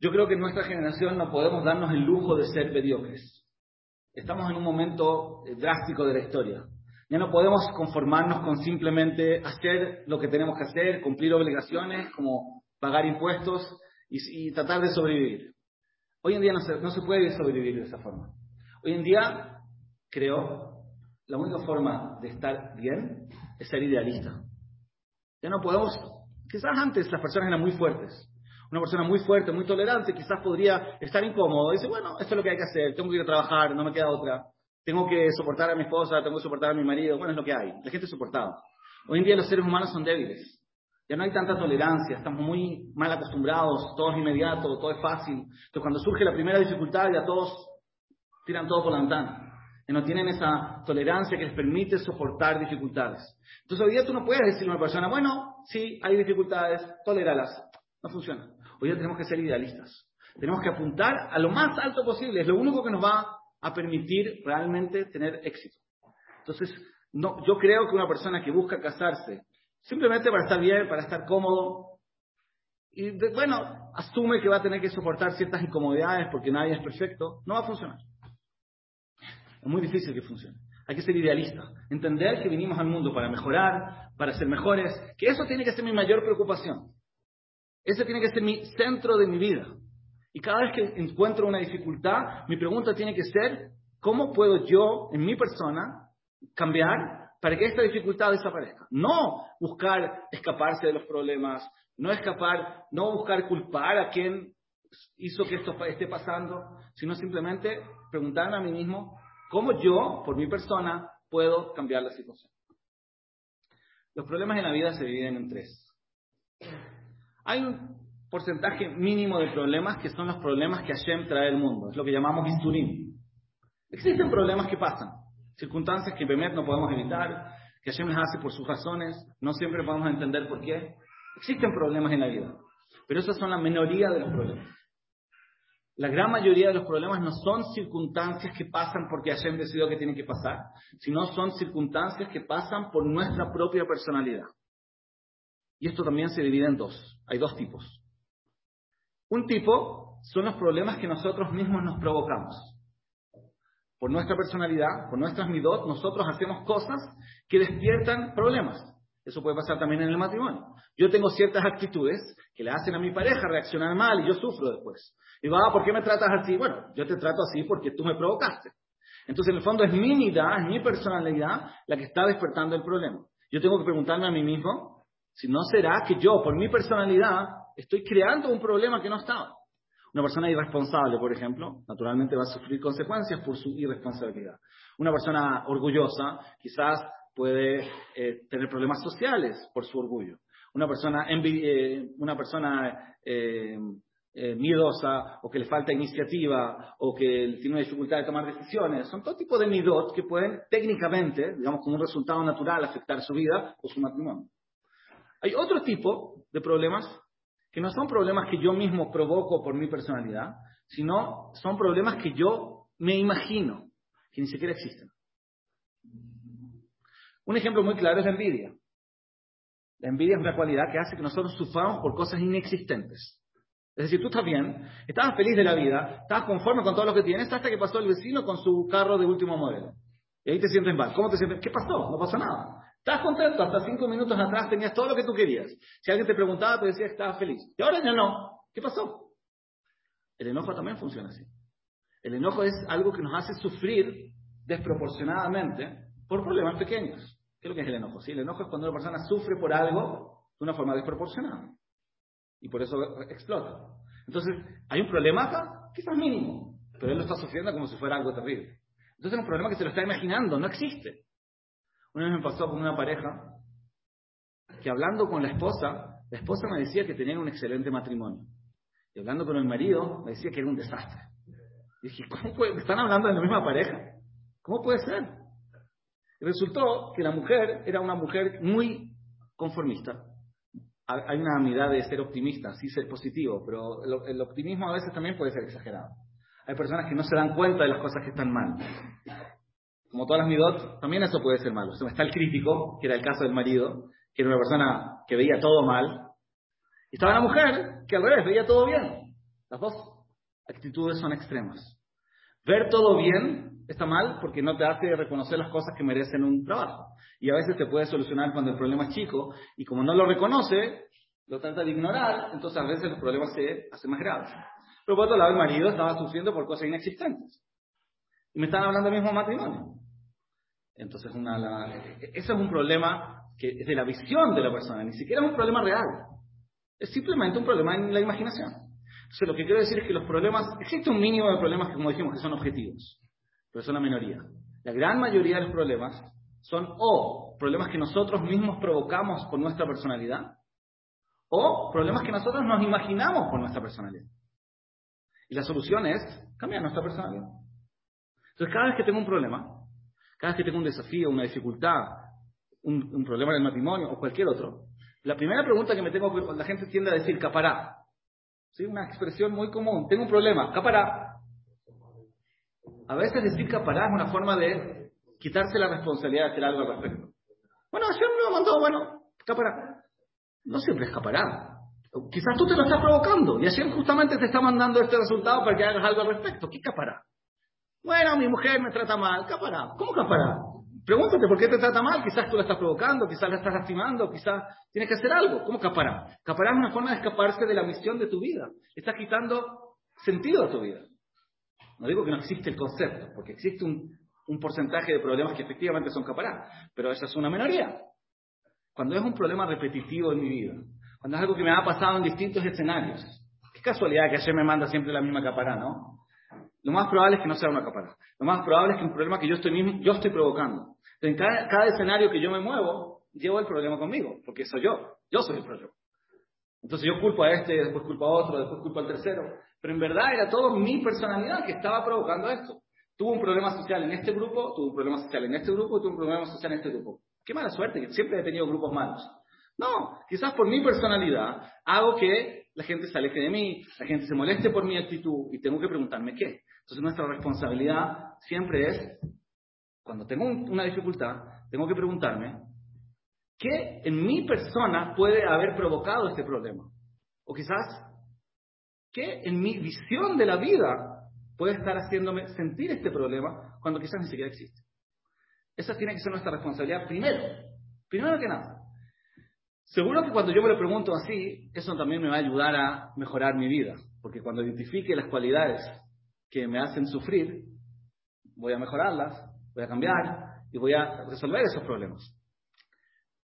Yo creo que en nuestra generación no podemos darnos el lujo de ser mediocres. Estamos en un momento eh, drástico de la historia. Ya no podemos conformarnos con simplemente hacer lo que tenemos que hacer, cumplir obligaciones como pagar impuestos y, tratar de sobrevivir. Hoy en día no se, no se puede sobrevivir de esa forma. Hoy en día, creo, la única forma de estar bien es ser idealista. Ya no podemos, quizás antes las personas eran muy fuertes. Una persona muy fuerte, muy tolerante, quizás podría estar incómodo. Dice, bueno, esto es lo que hay que hacer, tengo que ir a trabajar, no me queda otra. Tengo que soportar a mi esposa, tengo que soportar a mi marido. Bueno, es lo que hay. La gente es soportada. Hoy en día los seres humanos son débiles. Ya no hay tanta tolerancia, estamos muy mal acostumbrados, todo es inmediato, todo es fácil. Entonces cuando surge la primera dificultad ya todos tiran todo por la ventana. que no tienen esa tolerancia que les permite soportar dificultades. Entonces hoy día tú no puedes decirle a una persona, bueno, sí, hay dificultades, toléralas. No funciona. Hoy día tenemos que ser idealistas. Tenemos que apuntar a lo más alto posible. Es lo único que nos va a permitir realmente tener éxito. Entonces, no, yo creo que una persona que busca casarse simplemente para estar bien, para estar cómodo, y bueno, asume que va a tener que soportar ciertas incomodidades porque nadie es perfecto, no va a funcionar. Es muy difícil que funcione. Hay que ser idealista, entender que vinimos al mundo para mejorar, para ser mejores, que eso tiene que ser mi mayor preocupación. Ese tiene que ser mi centro de mi vida. Y cada vez que encuentro una dificultad, mi pregunta tiene que ser, ¿cómo puedo yo, en mi persona, cambiar para que esta dificultad desaparezca? No buscar escaparse de los problemas, no escapar, no buscar culpar a quien hizo que esto esté pasando, sino simplemente preguntarme a mí mismo, ¿cómo yo, por mi persona, puedo cambiar la situación? Los problemas en la vida se dividen en tres. Hay un porcentaje mínimo de problemas que son los problemas que Hashem trae al mundo. Es lo que llamamos isturim. Existen problemas que pasan, circunstancias que Bemet no podemos evitar, que Hashem las hace por sus razones, no siempre podemos entender por qué. Existen problemas en la vida, pero esas son la minoría de los problemas. La gran mayoría de los problemas no son circunstancias que pasan porque Hashem decidió que tienen que pasar, sino son circunstancias que pasan por nuestra propia personalidad. Y esto también se divide en dos. Hay dos tipos. Un tipo son los problemas que nosotros mismos nos provocamos. Por nuestra personalidad, por nuestras midot, nosotros hacemos cosas que despiertan problemas. Eso puede pasar también en el matrimonio. Yo tengo ciertas actitudes que le hacen a mi pareja reaccionar mal y yo sufro después. Y va, ah, ¿por qué me tratas así? Bueno, yo te trato así porque tú me provocaste. Entonces, en el fondo es mi midad, es mi personalidad la que está despertando el problema. Yo tengo que preguntarme a mí mismo si no será que yo, por mi personalidad, estoy creando un problema que no estaba. Una persona irresponsable, por ejemplo, naturalmente va a sufrir consecuencias por su irresponsabilidad. Una persona orgullosa quizás puede eh, tener problemas sociales por su orgullo. Una persona, eh, una persona eh, miedosa o que le falta iniciativa o que tiene una dificultad de tomar decisiones, son todo tipo de midot que pueden técnicamente, digamos como un resultado natural, afectar su vida o su matrimonio. Hay otro tipo de problemas que no son problemas que yo mismo provoco por mi personalidad, sino son problemas que yo me imagino, que ni siquiera existen. Un ejemplo muy claro es la envidia. La envidia es una cualidad que hace que nosotros suframos por cosas inexistentes. Es decir, tú estás bien, estabas feliz de la vida, estabas conforme con todo lo que tienes, hasta que pasó el vecino con su carro de último modelo. Y ahí te sientes mal. ¿Cómo te sientes? ¿Qué pasó? No pasó nada. Estás contento, hasta cinco minutos atrás tenías todo lo que tú querías. Si alguien te preguntaba, te decía que estabas feliz. Y ahora ya no. ¿Qué pasó? El enojo también funciona así. El enojo es algo que nos hace sufrir desproporcionadamente por problemas pequeños. ¿Qué es lo que es el enojo? Sí, el enojo es cuando una persona sufre por algo de una forma desproporcionada. Y por eso explota. Entonces, hay un problema acá, quizás mínimo, pero él lo está sufriendo como si fuera algo terrible. Entonces es un problema que se lo está imaginando, no existe. Una vez me pasó con una pareja que hablando con la esposa, la esposa me decía que tenían un excelente matrimonio. Y hablando con el marido, me decía que era un desastre. Dije, ¿cómo puede? ¿Están hablando de la misma pareja? ¿Cómo puede ser? Y resultó que la mujer era una mujer muy conformista. Hay una mirada de ser optimista, sí ser positivo, pero el optimismo a veces también puede ser exagerado. Hay personas que no se dan cuenta de las cosas que están mal como todas las midot, también eso puede ser malo. está el crítico, que era el caso del marido, que era una persona que veía todo mal. Y estaba la mujer, que al revés, veía todo bien. Las dos actitudes son extremas. Ver todo bien está mal porque no te hace reconocer las cosas que merecen un trabajo. Y a veces te puede solucionar cuando el problema es chico y como no lo reconoce, lo trata de ignorar, entonces a veces los problemas se hacen más graves. Pero por otro lado, el marido estaba sufriendo por cosas inexistentes. Y me estaban hablando del mismo matrimonio. Entonces, una, ese es un problema que es de la visión de la persona, ni siquiera es un problema real. Es simplemente un problema en la imaginación. Entonces, lo que quiero decir es que los problemas, existe un mínimo de problemas que, como dijimos, que son objetivos, pero son la minoría. La gran mayoría de los problemas son o problemas que nosotros mismos provocamos por nuestra personalidad, o problemas que nosotros nos imaginamos por nuestra personalidad. Y la solución es cambiar nuestra personalidad. Entonces, cada vez que tengo un problema, cada vez que tengo un desafío, una dificultad, un, problema en el matrimonio o cualquier otro, la primera pregunta que me tengo, la gente tiende a decir, capará. ¿Sí? Una expresión muy común. Tengo un problema, capará. A veces decir capará es una forma de quitarse la responsabilidad de hacer algo al respecto. Bueno, Hashem me lo mandó, bueno, capará. No siempre escapará. Quizás tú te lo estás provocando y Hashem justamente te está mandando este resultado para que hagas algo al respecto. ¿Qué capará? Bueno, mi mujer me trata mal. Capará. ¿Cómo capará? Pregúntate por qué te trata mal. Quizás tú la estás provocando, quizás la estás lastimando, quizás tienes que hacer algo. ¿Cómo capará? Capará es una forma de escaparse de la misión de tu vida. Estás quitando sentido a tu vida. No digo que no existe el concepto, porque existe un, un porcentaje de problemas que efectivamente son capará, pero esa es una minoría. Cuando es un problema repetitivo en mi vida, cuando es algo que me ha pasado en distintos escenarios, qué casualidad que ayer me manda siempre la misma capará, ¿no? Lo más probable es que no sea una capará. Lo más probable es que un problema que yo estoy, mismo, yo estoy provocando. En cada, cada escenario que yo me muevo, llevo el problema conmigo, porque soy yo. Yo soy el problema. Entonces yo culpo a este, después culpo a otro, después culpo al tercero. Pero en verdad era todo mi personalidad que estaba provocando esto. Tuve un problema social en este grupo, tuve un problema social en este grupo, tuve un problema social en este grupo. Qué mala suerte, que siempre he tenido grupos malos. No, quizás por mi personalidad hago que la gente se aleje de mí, la gente se moleste por mi actitud y tengo que preguntarme qué. Entonces nuestra responsabilidad siempre es, cuando tengo una dificultad, tengo que preguntarme, ¿qué en mi persona puede haber provocado este problema? O quizás, ¿qué en mi visión de la vida puede estar haciéndome sentir este problema cuando quizás ni siquiera existe? Esa tiene que ser nuestra responsabilidad primero, primero que nada. Seguro que cuando yo me lo pregunto así, eso también me va a ayudar a mejorar mi vida, porque cuando identifique las cualidades que me hacen sufrir, voy a mejorarlas, voy a cambiar y voy a resolver esos problemas.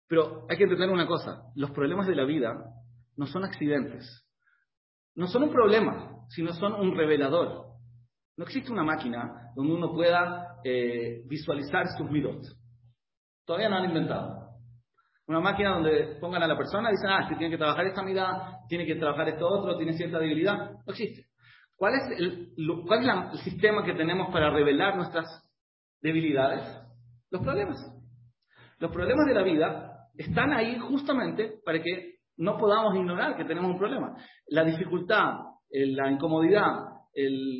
Pero hay que entender una cosa, los problemas de la vida no son accidentes, no son un problema, sino son un revelador. No existe una máquina donde uno pueda eh, visualizar sus midot. Todavía no han inventado. Una máquina donde pongan a la persona y dicen, ah, si tiene que trabajar esta mirada, tiene que trabajar esto otro, tiene cierta debilidad. No existe. ¿Cuál es el, cuál es el sistema que tenemos para revelar nuestras debilidades? Los problemas. Los problemas de la vida están ahí justamente para que no podamos ignorar que tenemos un problema. La dificultad, la incomodidad,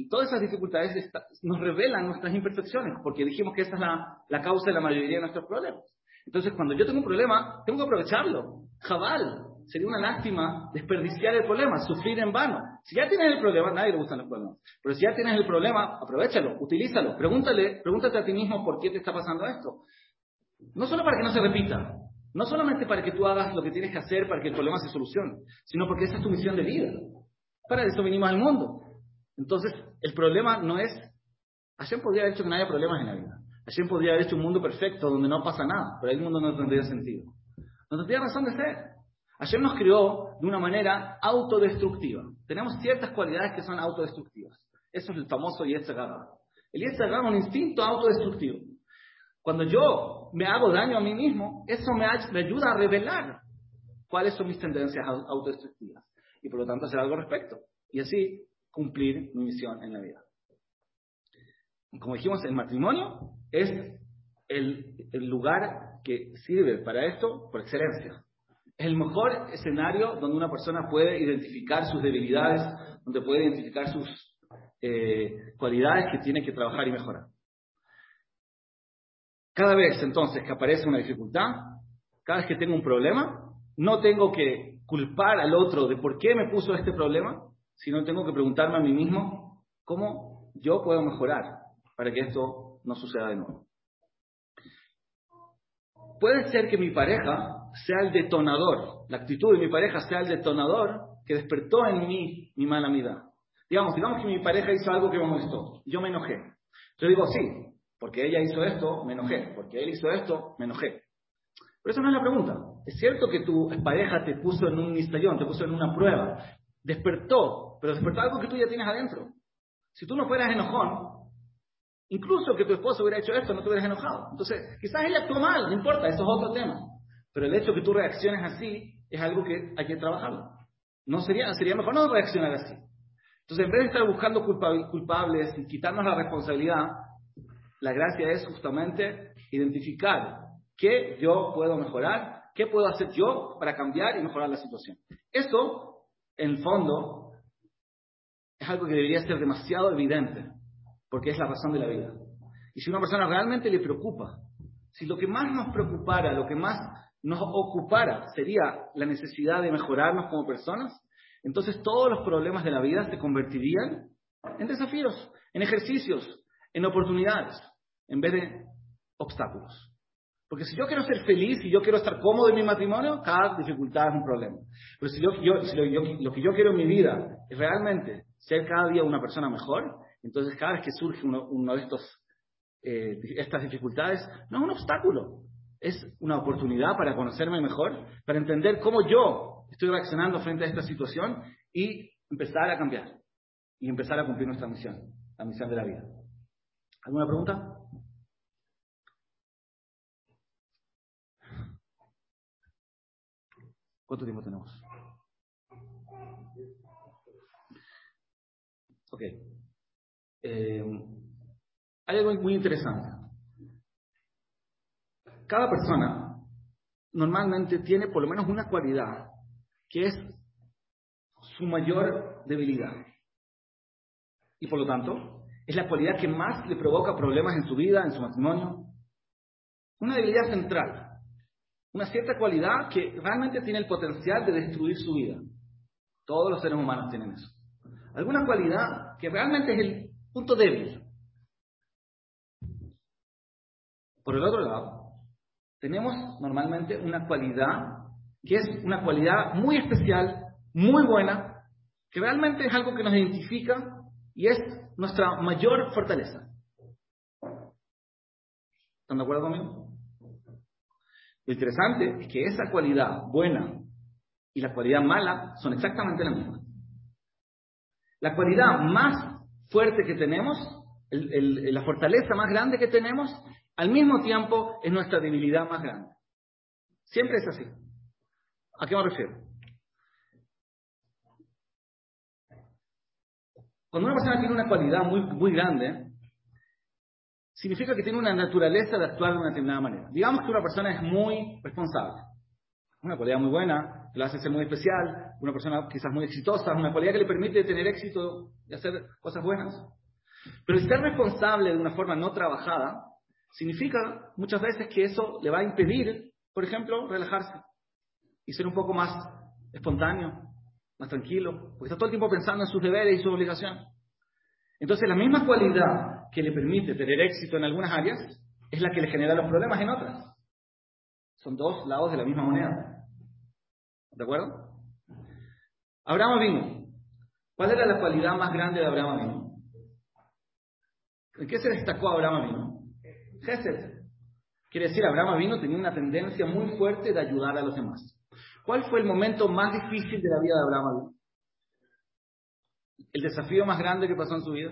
todas esas dificultades nos revelan nuestras imperfecciones, porque dijimos que esa es la causa de la mayoría de nuestros problemas. Entonces, cuando yo tengo un problema, tengo que aprovecharlo. Jabal. Sería una lástima desperdiciar el problema, sufrir en vano. Si ya tienes el problema, nadie le gustan los problemas. Pero si ya tienes el problema, aprovechalo, utilízalo. Pregúntale, pregúntate a ti mismo por qué te está pasando esto. No solo para que no se repita, no solamente para que tú hagas lo que tienes que hacer para que el problema se solucione, sino porque esa es tu misión de vida. Para eso vinimos al mundo. Entonces, el problema no es. Hashem podría haber hecho que no haya problemas en la vida. Hashem podría haber hecho un mundo perfecto donde no pasa nada, pero el mundo no tendría sentido. No tendría razón de ser. Hashem nos creó de una manera autodestructiva. Tenemos ciertas cualidades que son autodestructivas. Eso es el famoso Yetzagara. El Yetzagara es un instinto autodestructivo. Cuando yo me hago daño a mí mismo, eso me, ayuda a revelar cuáles son mis tendencias autodestructivas y por lo tanto hacer algo al respecto y así cumplir mi misión en la vida. Como dijimos, el matrimonio es el, lugar que sirve para esto por excelencia. El mejor escenario donde una persona puede identificar sus debilidades, donde puede identificar sus eh, cualidades que tiene que trabajar y mejorar. Cada vez entonces que aparece una dificultad, cada vez que tengo un problema, no tengo que culpar al otro de por qué me puso este problema, sino tengo que preguntarme a mí mismo cómo yo puedo mejorar para que esto no suceda de nuevo. Puede ser que mi pareja sea el detonador, la actitud de mi pareja sea el detonador que despertó en mí mi mala vida. Digamos, digamos que mi pareja hizo algo que me molestó, yo me enojé. Yo digo, sí, porque ella hizo esto, me enojé, porque él hizo esto, me enojé. Pero eso no es la pregunta. Es cierto que tu pareja te puso en un installón, te puso en una prueba, despertó, pero despertó algo que tú ya tienes adentro. Si tú no fueras enojón, Incluso que tu esposo hubiera hecho esto, no te hubieras enojado. Entonces, quizás ella actuó mal, no importa, eso es otro tema. Pero el hecho que tú reacciones así es algo que hay que trabajarlo. No sería, sería mejor no reaccionar así. Entonces, en vez de estar buscando culpables y quitarnos la responsabilidad, La gracia es justamente identificar qué yo puedo mejorar, qué puedo hacer yo para cambiar y mejorar la situación. Eso, en fondo, es algo que debería ser demasiado evidente, porque es la razón de la vida. Y si una persona realmente le preocupa, si lo que más nos preocupara, lo que más nos ocupara sería la necesidad de mejorarnos como personas, entonces todos los problemas de la vida se convertirían en desafíos, en ejercicios, en oportunidades, en vez de obstáculos. Porque si yo quiero ser feliz y yo quiero estar cómodo en mi matrimonio, cada dificultad es un problema. Pero si, yo, lo que yo quiero en mi vida es realmente ser cada día una persona mejor, entonces cada vez que surge uno, de estos eh, estas dificultades, no es un obstáculo, es una oportunidad para conocerme mejor, para entender cómo yo estoy reaccionando frente a esta situación y empezar a cambiar y empezar a cumplir nuestra misión, la misión de la vida. ¿Alguna pregunta? ¿Cuánto tiempo tenemos? Ok. Eh, hay algo muy interesante. Cada persona normalmente tiene por lo menos una cualidad que es su mayor debilidad. Y por lo tanto, es la cualidad que más le provoca problemas en su vida, en su matrimonio. Una debilidad central. Una cierta cualidad que realmente tiene el potencial de destruir su vida. Todos los seres humanos tienen eso. Alguna cualidad que realmente es el punto débil. Por el otro lado, tenemos normalmente una cualidad que es una cualidad muy especial, muy buena, que realmente es algo que nos identifica y es nuestra mayor fortaleza. ¿Están de acuerdo conmigo? Lo interesante es que esa cualidad buena y la cualidad mala son exactamente la misma. La cualidad más fuerte que tenemos, la fortaleza más grande que tenemos, al mismo tiempo es nuestra debilidad más grande. Siempre es así. ¿A qué me refiero? Cuando una persona tiene una cualidad muy, muy grande, significa que tiene una naturaleza de actuar de una determinada manera. Digamos que una persona es muy responsable. Una cualidad muy buena, que lo hace ser muy especial, una persona quizás muy exitosa, una cualidad que le permite tener éxito y hacer cosas buenas. Pero el ser responsable de una forma no trabajada significa muchas veces que eso le va a impedir, por ejemplo, relajarse y ser un poco más espontáneo, más tranquilo, porque está todo el tiempo pensando en sus deberes y sus obligaciones. Entonces, la misma cualidad que le permite tener éxito en algunas áreas es la que le genera los problemas en otras. Son dos lados de la misma moneda. ¿De acuerdo? Abraham vino. ¿Cuál era la cualidad más grande de Abraham vino? ¿En qué se destacó Abraham vino? Gesed. Quiere decir, Abraham vino tenía una tendencia muy fuerte de ayudar a los demás. ¿Cuál fue el momento más difícil de la vida de Abraham ¿El desafío más grande que pasó en su vida?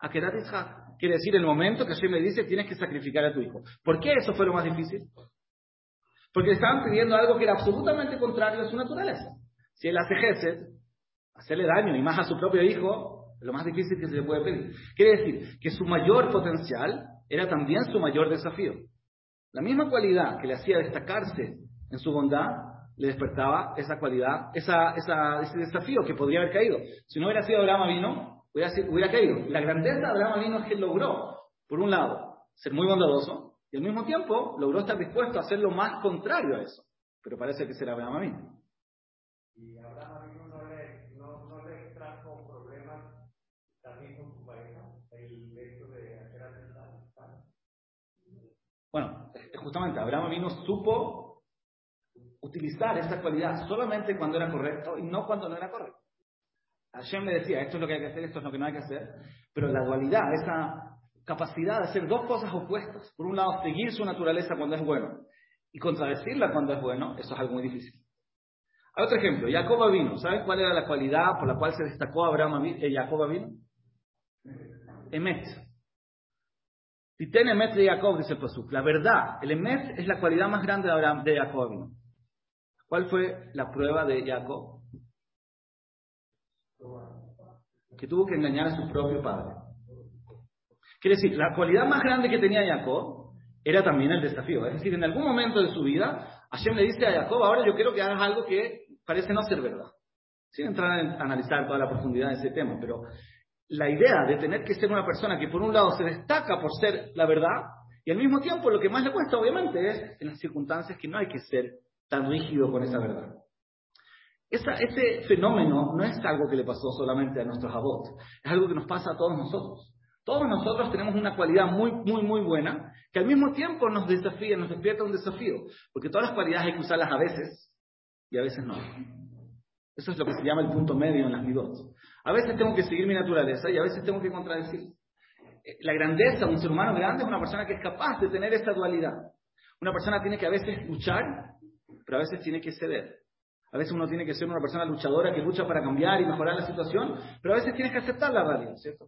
Akedat Ishaq. Quiere decir, el momento que Hashem le dice, tienes que sacrificar a tu hijo. ¿Por qué eso fue lo más difícil? Porque le estaban pidiendo algo que era absolutamente contrario a su naturaleza. Si él hace Gesed, hacerle daño, y más a su propio hijo, es lo más difícil que se le puede pedir. Quiere decir que su mayor potencial era también su mayor desafío. La misma cualidad que le hacía destacarse en su bondad, le despertaba esa cualidad, esa, ese desafío que podría haber caído. Si no hubiera sido Abraham vino, hubiera, hubiera caído. La grandeza de Abraham vino es que logró, por un lado, ser muy bondadoso y al mismo tiempo logró estar dispuesto a hacer lo más contrario a eso. Pero parece que será Abraham vino. Y Abraham vino no le, no, no le trajo problemas también con su pareja, el hecho de hacer Bueno, justamente Abraham vino supo utilizar esa cualidad solamente cuando era correcto y no cuando no era correcto. Hashem le decía, esto es lo que hay que hacer, esto es lo que no hay que hacer, pero la dualidad, esa capacidad de hacer dos cosas opuestas, por un lado seguir su naturaleza cuando es bueno y contradecirla cuando es bueno, eso es algo muy difícil. Hay otro ejemplo, Jacob vino, ¿sabes cuál era la cualidad por la cual se destacó Abraham, eh, Jacob vino? Emet. Titen Emet de Jacob, dice el Pasuk. La verdad, el Emet es la cualidad más grande de, Abraham, de Jacob. ¿Cuál fue la prueba de Jacob? Que tuvo que engañar a su propio padre. Quiere decir, la cualidad más grande que tenía Jacob era también el desafío. Es decir, en algún momento de su vida, Hashem le dice a Jacob, ahora yo quiero que hagas algo que parece no ser verdad. Sin entrar a analizar toda la profundidad de ese tema, pero la idea de tener que ser una persona que por un lado se destaca por ser la verdad, y al mismo tiempo lo que más le cuesta obviamente es en las circunstancias que no hay que ser tan rígido con esa verdad. ese fenómeno no es algo que le pasó solamente a nuestros abuelos, es algo que nos pasa a todos nosotros. Todos nosotros tenemos una cualidad muy, muy, muy buena que al mismo tiempo nos desafía, nos despierta un desafío, porque todas las cualidades hay que usarlas a veces y a veces no. Eso es lo que se llama el punto medio en las midot. A veces tengo que seguir mi naturaleza y a veces tengo que contradecir. Eh, la grandeza de un ser humano grande es una persona que es capaz de tener esta dualidad. Una persona tiene que a veces luchar, pero a veces tiene que ceder. A veces uno tiene que ser una persona luchadora que lucha para cambiar y mejorar la situación, pero a veces tienes que aceptar la realidad, ¿cierto?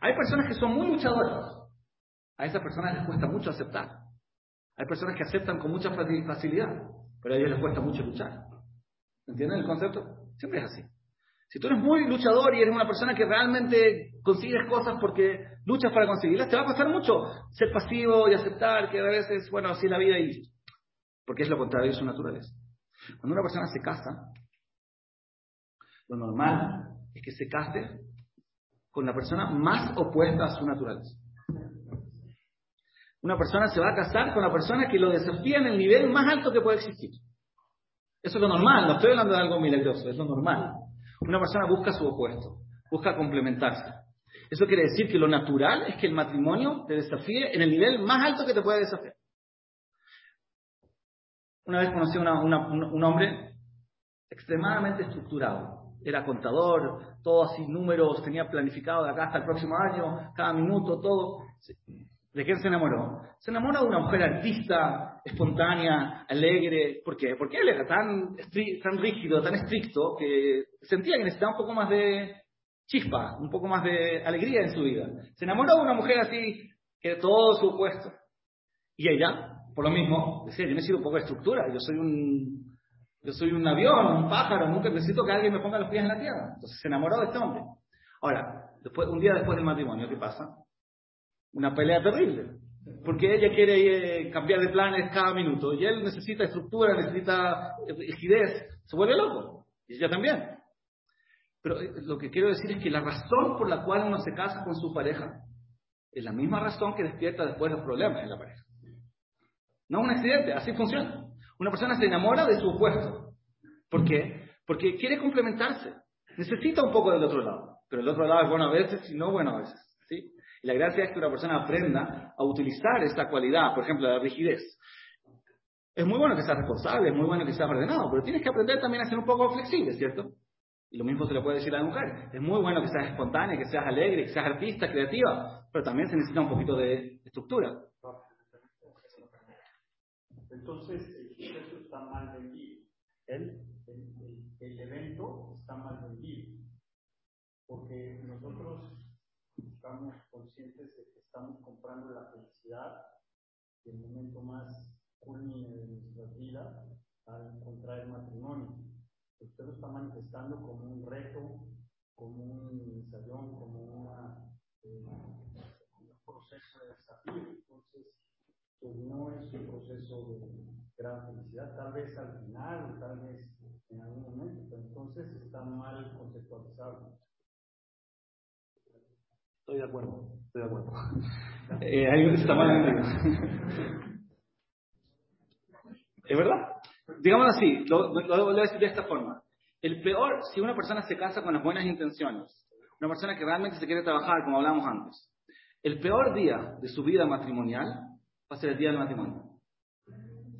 Hay personas que son muy luchadoras. A esas personas les cuesta mucho aceptar. Hay personas que aceptan con mucha facilidad, pero a ellos les cuesta mucho luchar. ¿Entienden el concepto? Siempre es así. Si tú eres muy luchador y eres una persona que realmente consigues cosas porque luchas para conseguirlas, te va a pasar mucho ser pasivo y aceptar que a veces, bueno, así es la vida y porque es lo contrario de su naturaleza. Cuando una persona se casa, lo normal es que se case con la persona más opuesta a su naturaleza. Una persona se va a casar con la persona que lo desafía en el nivel más alto que puede existir. Eso es lo normal, no estoy hablando de algo milagroso, es lo normal. Una persona busca su opuesto, busca complementarse. Eso quiere decir que lo natural es que el matrimonio te desafíe en el nivel más alto que te puede desafiar. Una vez conocí a un hombre extremadamente estructurado. Era contador, todo así, números, tenía planificado de acá hasta el próximo año, cada minuto, todo. ¿De quién se enamoró? Se enamoró de una mujer artista, espontánea, alegre. ¿Por qué? Porque él era tan, tan rígido, tan estricto, que sentía que necesitaba un poco más de chispa, un poco más de alegría en su vida. Se enamoró de una mujer así, que todo su opuesto. Y ella, por lo mismo, decía, yo necesito un poco de estructura, yo soy un, yo soy un avión, un pájaro, nunca necesito que alguien me ponga los pies en la tierra. Entonces se enamoró de este hombre. Ahora, después, un día después del matrimonio, ¿qué pasa? Una pelea terrible. Porque ella quiere eh, cambiar de planes cada minuto y él necesita estructura, necesita rigidez, se vuelve loco. Y ella también. Pero eh, lo que quiero decir es que la razón por la cual uno se casa con su pareja es la misma razón que despierta después los problemas en la pareja. No un accidente, así funciona. Una persona se enamora de su opuesto. ¿Por qué? Porque quiere complementarse. Necesita un poco del otro lado. Pero el otro lado es bueno a veces y no bueno a veces. ¿sí? Y la gracia es que una persona aprenda a utilizar esta cualidad, por ejemplo, la rigidez. Es muy bueno que seas responsable, es muy bueno que seas ordenado, pero tienes que aprender también a ser un poco flexible, ¿cierto? Y lo mismo se le puede decir a la mujer. Es muy bueno que seas espontánea, que seas alegre, que seas artista, creativa, pero también se necesita un poquito de estructura. Entonces, el suceso está mal vendido. El, el evento está mal vendido. Porque nosotros estamos estamos comprando la felicidad y el momento más culmine de nuestras vidas al encontrar el matrimonio. Usted lo está manifestando como un reto, como un ensayón, como una, eh, un proceso de desafío. Entonces, pues no es un proceso de gran felicidad, tal vez al final, tal vez en algún momento, pero entonces está mal conceptualizado. Estoy de acuerdo, estoy de acuerdo. Eh, está mal Es verdad. Digámoslo así, lo, voy a decir de esta forma. El peor, si una persona se casa con las buenas intenciones, una persona que realmente se quiere trabajar, como hablamos antes, el peor día de su vida matrimonial va a ser el día del matrimonio.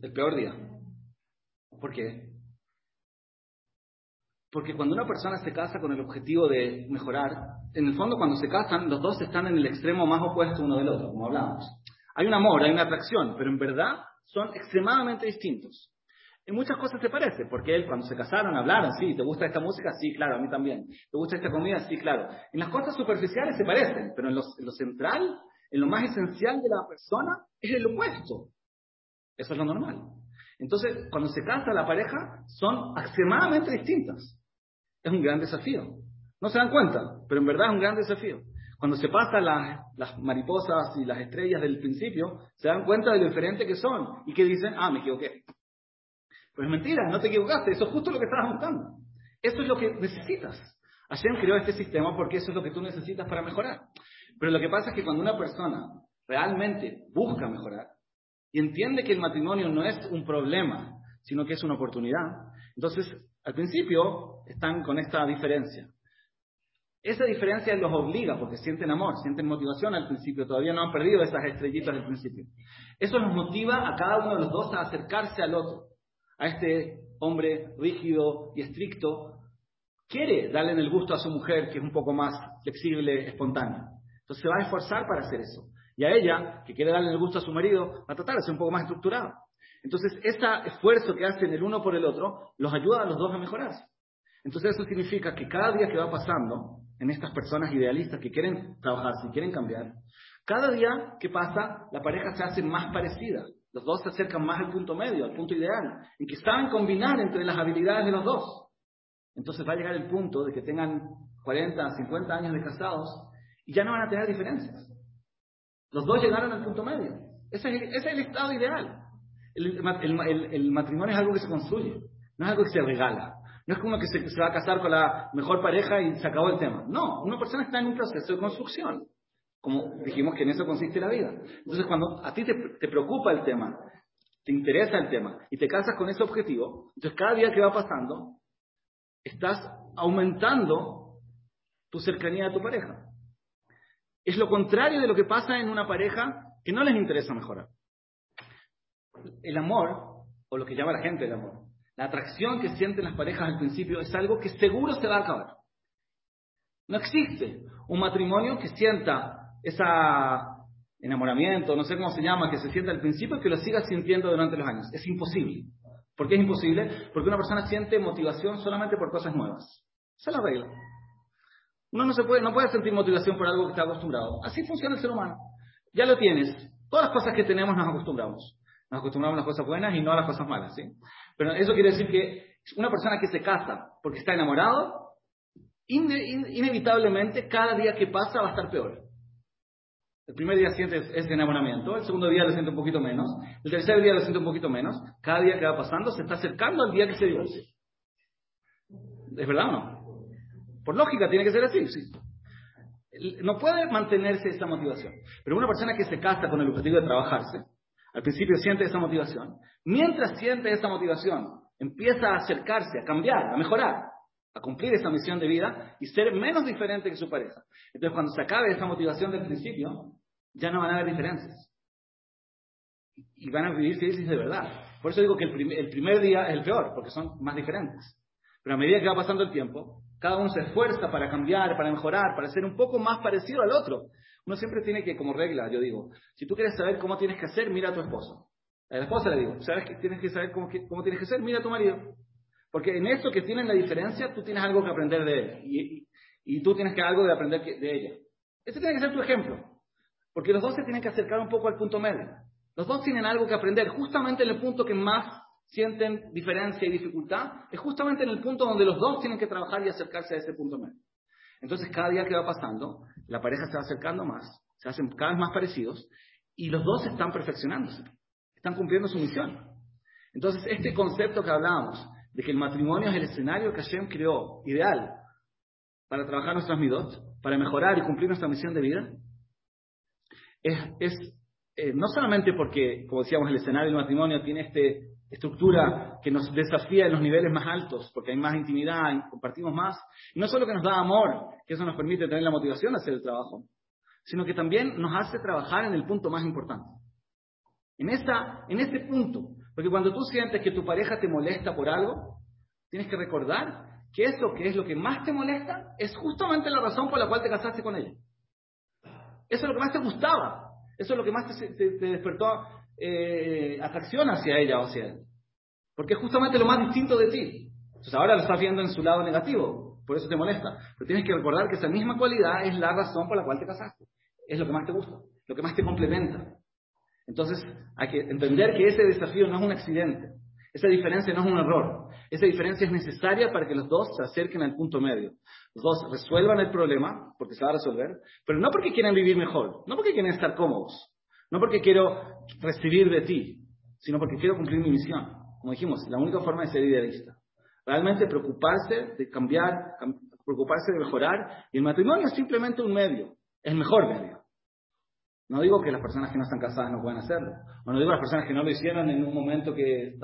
El peor día. ¿Por qué? Porque cuando una persona se casa con el objetivo de mejorar, en el fondo cuando se casan, los dos están en el extremo más opuesto uno del otro, como hablamos. Hay un amor, hay una atracción, pero en verdad son extremadamente distintos. En muchas cosas se parece, porque él cuando se casaron hablaron, sí, ¿te gusta esta música? Sí, claro, a mí también. ¿Te gusta esta comida? Sí, claro. En las cosas superficiales se parecen, pero en, en lo central, en lo más esencial de la persona, es el opuesto. Eso es lo normal. Entonces, cuando se casa la pareja, son extremadamente distintas. Es un gran desafío. No se dan cuenta, pero en verdad es un gran desafío. Cuando se pasan las, las mariposas y las estrellas del principio, se dan cuenta de lo diferente que son y que dicen, ah, me equivoqué. Pues mentira, no te equivocaste, eso es justo lo que estabas buscando. Eso es lo que necesitas. Hashem creó este sistema porque eso es lo que tú necesitas para mejorar. Pero lo que pasa es que cuando una persona realmente busca mejorar y entiende que el matrimonio no es un problema, sino que es una oportunidad, entonces al principio están con esta diferencia. Esa diferencia los obliga porque sienten amor, sienten motivación al principio, todavía no han perdido esas estrellitas del principio. Eso los motiva a cada uno de los dos a acercarse al otro, a este hombre rígido y estricto. Quiere darle el gusto a su mujer, que es un poco más flexible, espontánea. Entonces se va a esforzar para hacer eso. Y a ella, que quiere darle el gusto a su marido, va a tratar de ser un poco más estructurado. Entonces, ese esfuerzo que hacen el uno por el otro los ayuda a los dos a mejorarse. Entonces, eso significa que cada día que va pasando, en estas personas idealistas que quieren trabajar, si quieren cambiar, cada día que pasa, la pareja se hace más parecida. Los dos se acercan más al punto medio, al punto ideal, en que saben combinar entre las habilidades de los dos. Entonces va a llegar el punto de que tengan 40, 50 años de casados y ya no van a tener diferencias. Los dos llegaron al punto medio. Ese es el, estado ideal. el matrimonio es algo que se construye, no es algo que se regala. No es como que se, va a casar con la mejor pareja y se acabó el tema. No, una persona está en un proceso de construcción. Como dijimos que en eso consiste la vida. Entonces, cuando a ti te, te preocupa el tema, te interesa el tema y te casas con ese objetivo, entonces cada día que va pasando, estás aumentando tu cercanía a tu pareja. Es lo contrario de lo que pasa en una pareja que no les interesa mejorar. El amor, o lo que llama la gente el amor, la atracción que sienten las parejas al principio es algo que seguro se va a acabar. No existe un matrimonio que sienta ese enamoramiento, no sé cómo se llama, que se sienta al principio y que lo siga sintiendo durante los años. Es imposible. ¿Por qué es imposible? Porque una persona siente motivación solamente por cosas nuevas. Esa es la regla. Uno no, se puede, no puede sentir motivación por algo que está acostumbrado. Así funciona el ser humano. Ya lo tienes. Todas las cosas que tenemos nos acostumbramos. Nos acostumbramos a las cosas buenas y no a las cosas malas. ¿sí? Pero eso quiere decir que una persona que se casa porque está enamorado, inevitablemente cada día que pasa va a estar peor. El primer día siente ese enamoramiento, el segundo día lo siente un poquito menos, el tercer día lo siente un poquito menos, cada día que va pasando se está acercando al día que se divorcia. ¿Es verdad o no? Por lógica tiene que ser así, sí. No puede mantenerse esa motivación. Pero una persona que se casa con el objetivo de trabajarse, al principio siente esa motivación. Mientras siente esa motivación, empieza a acercarse, a cambiar, a mejorar, a cumplir esa misión de vida y ser menos diferente que su pareja. Entonces, cuando se acabe esa motivación del principio, ya no van a haber diferencias. Y van a vivir felices de verdad. Por eso digo que el, primer día es el peor, porque son más diferentes. Pero a medida que va pasando el tiempo, cada uno se esfuerza para cambiar, para mejorar, para ser un poco más parecido al otro. Uno siempre tiene que, como regla, yo digo, si tú quieres saber cómo tienes que hacer, mira a tu esposo. A la esposa le digo, ¿sabes que tienes que saber cómo, tienes que hacer? Mira a tu marido. Porque en esto que tienen la diferencia, tú tienes algo que aprender de él. Y, tú tienes algo de aprender de ella. Ese tiene que ser tu ejemplo. Porque los dos se tienen que acercar un poco al punto medio. Los dos tienen algo que aprender. Justamente en el punto que más sienten diferencia y dificultad, es justamente en el punto donde los dos tienen que trabajar y acercarse a ese punto medio. Entonces, cada día que va pasando, la pareja se va acercando más, se hacen cada vez más parecidos y los dos están perfeccionándose, están cumpliendo su misión. Entonces, este concepto que hablábamos, de que el matrimonio es el escenario que Hashem creó, ideal, para trabajar nuestras midot, para mejorar y cumplir nuestra misión de vida, es, eh, no solamente porque, como decíamos, el escenario del matrimonio tiene esta estructura que nos desafía en los niveles más altos, porque hay más intimidad compartimos más, y no solo que nos da amor, que eso nos permite tener la motivación de hacer el trabajo, sino que también nos hace trabajar en el punto más importante. En, esta, en este punto, porque cuando tú sientes que tu pareja te molesta por algo, tienes que recordar que eso que es lo que más te molesta es justamente la razón por la cual te casaste con ella. Eso es lo que más te gustaba. Eso es lo que más te, despertó eh, atracción hacia ella o hacia él. Porque es justamente lo más distinto de ti. Entonces ahora lo estás viendo en su lado negativo, por eso te molesta. Pero tienes que recordar que esa misma cualidad es la razón por la cual te casaste. Es lo que más te gusta, lo que más te complementa. Entonces hay que entender que ese desafío no es un accidente. Esa diferencia no es un error. Esa diferencia es necesaria para que los dos se acerquen al punto medio. Los dos resuelvan el problema, porque se va a resolver, pero no porque quieren vivir mejor, no porque quieren estar cómodos, no porque quiero recibir de ti, sino porque quiero cumplir mi misión. Como dijimos, la única forma de ser idealista. Realmente preocuparse de cambiar, preocuparse de mejorar, y el matrimonio es simplemente un medio, es el mejor medio. No digo que las personas que no están casadas no puedan hacerlo, o no digo las personas que no lo hicieron en un momento que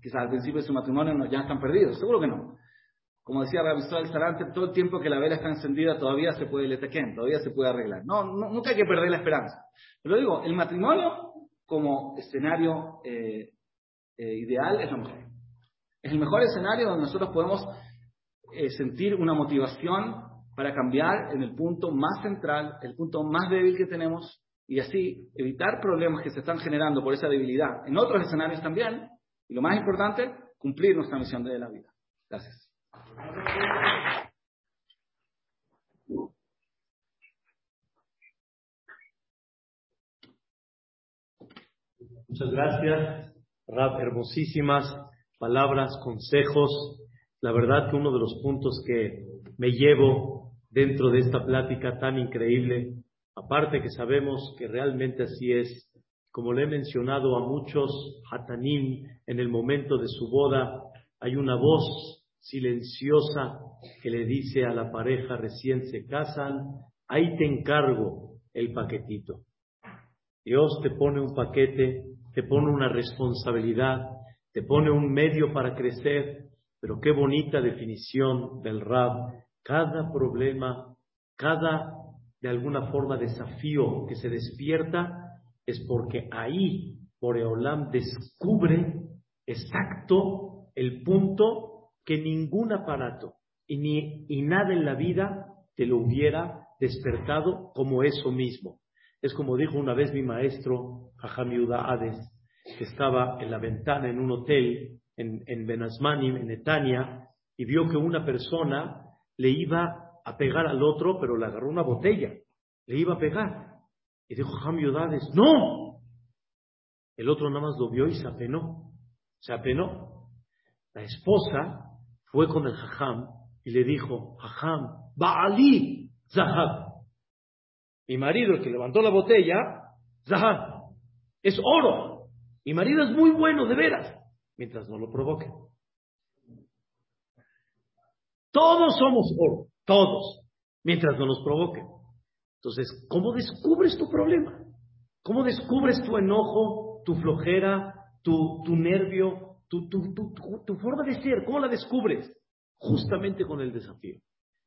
quizás al principio de su matrimonio ya están perdidos, seguro que no. Como decía Rabbi el Sarante, todo el tiempo que la vela está encendida todavía se puede letequén, todavía se puede arreglar. No, nunca hay que perder la esperanza. Pero digo, el matrimonio como escenario eh, eh, ideal es lo mejor. Es el mejor escenario donde nosotros podemos eh, sentir una motivación para cambiar en el punto más central, el punto más débil que tenemos, y así evitar problemas que se están generando por esa debilidad en otros escenarios también, y lo más importante, cumplir nuestra misión de la vida. Gracias. Muchas gracias, Rab. Hermosísimas palabras, consejos. La verdad que uno de los puntos que me llevo dentro de esta plática tan increíble, aparte que sabemos que realmente así es, como le he mencionado a muchos hatanim en el momento de su boda, hay una voz silenciosa que le dice a la pareja recién se casan, ahí te encargo el paquetito. Dios te pone un paquete, te pone una responsabilidad, te pone un medio para crecer, pero qué bonita definición del Rab. Cada problema, cada de alguna forma desafío que se despierta es porque ahí Boreolam descubre exacto el punto que ningún aparato y, ni, y nada en la vida te lo hubiera despertado como eso mismo. Es como dijo una vez mi maestro, Jajamiuda Hades, que estaba en la ventana en un hotel en, en en Netania, y vio que una persona le iba a pegar al otro, pero le agarró una botella, le iba a pegar. Y dijo Jajamiuda Hades, ¡no! El otro nada más lo vio y se apenó, se apenó. La esposa fue con el Jajam y le dijo, Jajam, Baali Zahab. Mi marido, el que levantó la botella, Zahab, es oro. Mi marido es muy bueno, de veras, mientras no lo provoque. Todos somos oro, todos, mientras no nos provoque. Entonces, ¿cómo descubres tu problema? ¿Cómo descubres tu enojo, tu flojera, tu, tu nervio, tu, tu, tu, tu, forma de ser, ¿cómo la descubres? Justamente con el desafío.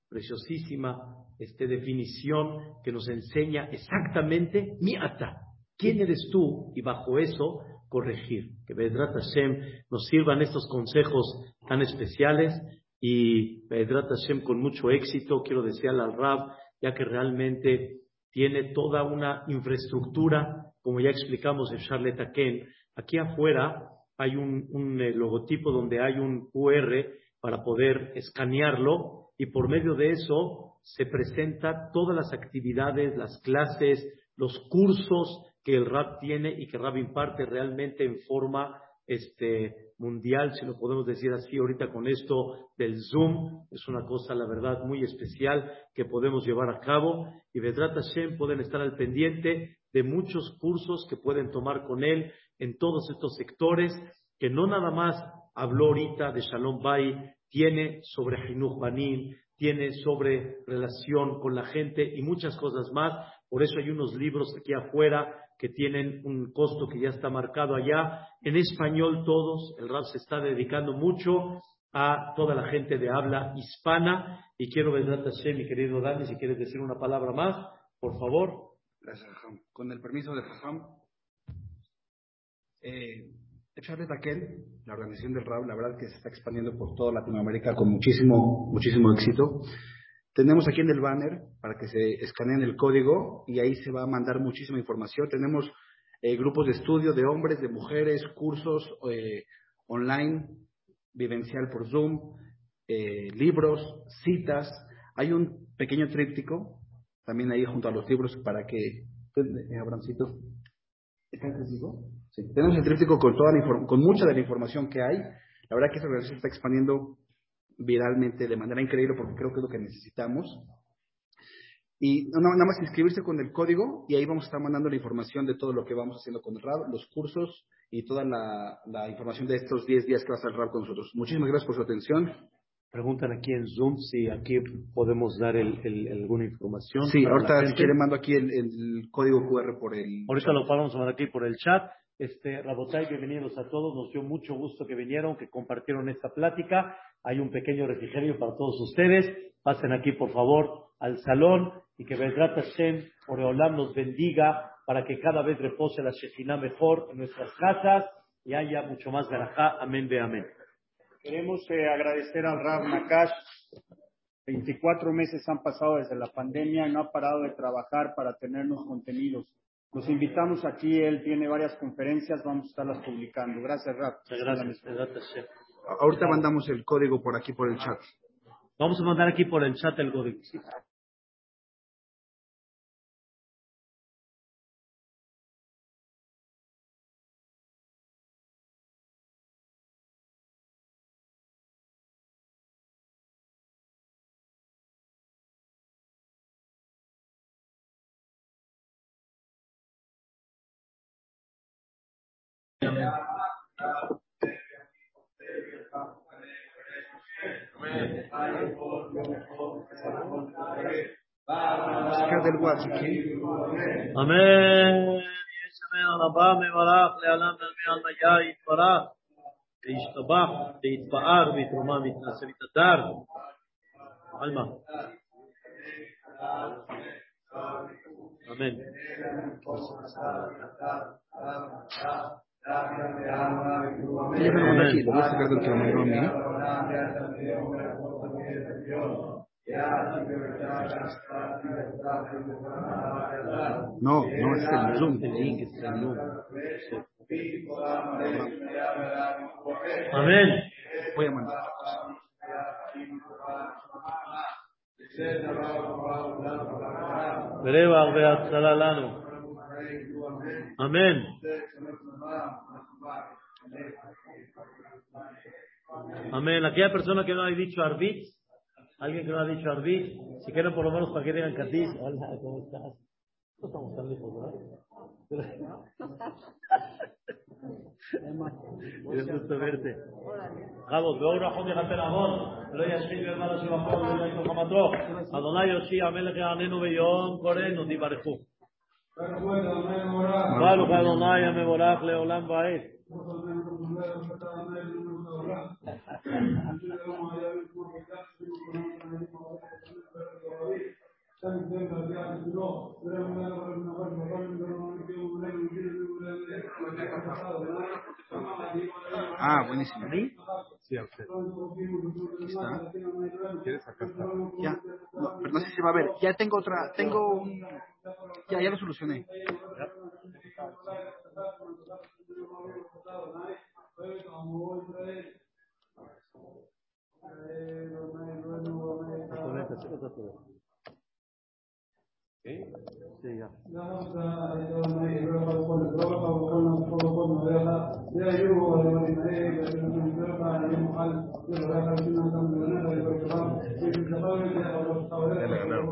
Preciosísima esta definición que nos enseña exactamente mi ata. ¿Quién eres tú? Y bajo eso corregir. Que Bedrat Hashem nos sirvan estos consejos tan especiales y Bedrat Hashem con mucho éxito. Quiero desearle al Rab, ya que realmente tiene toda una infraestructura, como ya explicamos en Charlotte Aken. Aquí afuera hay un, eh, logotipo donde hay un QR para poder escanearlo y por medio de eso se presenta todas las actividades, las clases, los cursos que el RAP tiene y que RAP imparte realmente en forma este, mundial, si lo podemos decir así ahorita con esto del Zoom. Es una cosa, la verdad, muy especial que podemos llevar a cabo. Y Vedrat Hashem pueden estar al pendiente de muchos cursos que pueden tomar con él en todos estos sectores, que no nada más habló ahorita de Shalom Bay, tiene sobre Hinuch Banim, tiene sobre relación con la gente y muchas cosas más. Por eso hay unos libros aquí afuera que tienen un costo que ya está marcado allá. En español todos, el RAP se está dedicando mucho a toda la gente de habla hispana. Y quiero ver a mi querido Dani, si quieres decir una palabra más, por favor. Gracias, Con el permiso de Jajam, eh, Charles Aquel, la organización del RAB, la verdad que se está expandiendo por toda Latinoamérica con muchísimo, muchísimo éxito. Tenemos aquí en el banner para que se escaneen el código y ahí se va a mandar muchísima información. Tenemos eh, grupos de estudio de hombres, de mujeres, cursos eh, online, vivencial por Zoom, eh, libros, citas. Hay un pequeño tríptico también ahí junto a los libros para que, Abrancito, ¿Está el tríptico? Sí. Tenemos el tríptico con, toda la con mucha de la información que hay. La verdad que esa organización está expandiendo viralmente de manera increíble porque creo que es lo que necesitamos. Y no, nada más inscribirse con el código y ahí vamos a estar mandando la información de todo lo que vamos haciendo con el RAB, los cursos y toda la, la información de estos 10 días que va a estar el RAB con nosotros. Muchísimas gracias por su atención. Preguntan aquí en Zoom si aquí podemos dar el, el, alguna información. Sí, ahorita si quieren mando aquí el, el, código QR por el. Ahorita lo vamos a mandar aquí por el chat. Este, Rabotay, bienvenidos a todos. Nos dio mucho gusto que vinieron, que compartieron esta plática. Hay un pequeño refrigerio para todos ustedes. Pasen aquí, por favor, al salón y que Vedrat Hashem, Oreolam, nos bendiga para que cada vez repose la Shekhinah mejor en nuestras casas y haya mucho más garajá. Amén, ve amén. Queremos eh, agradecer al Rab Nakash. 24 meses han pasado desde la pandemia y no ha parado de trabajar para tenernos contenidos. Los invitamos aquí, él tiene varias conferencias, vamos a estarlas publicando. Gracias, Rab. Gracias, gracias. Ahorita mandamos el código por aquí, por el chat. Vamos a mandar aquí por el chat el código. هذا الواجب أمين يسمع ربا من وراء لعلم من المجاي فراق يشتبه يتفعر بيترما متناسب الدار علما أمين أمين No, no es el Zoom. El link es el Zoom. Amén. Voy a mandar. ורבע והצלה לנו. אמן. Amén. Aquella persona que no ha dicho Arbit, alguien que no ha dicho Arbit, si quieren por lo menos para que digan Cadiz. Hola, ¿cómo estás? No estamos tan lejos, ¿verdad? Es gusto verte. Vamos, veo una joven Ah, buenísimo. Sí, a usted. ¿Está? ¿Quieres acá está? Ya. No, pero no sé si va a ver. Ya tengo otra. Tengo un. Ya, ya lo solucioné. ¿Sí? Sí, ya. Ya le ganaron.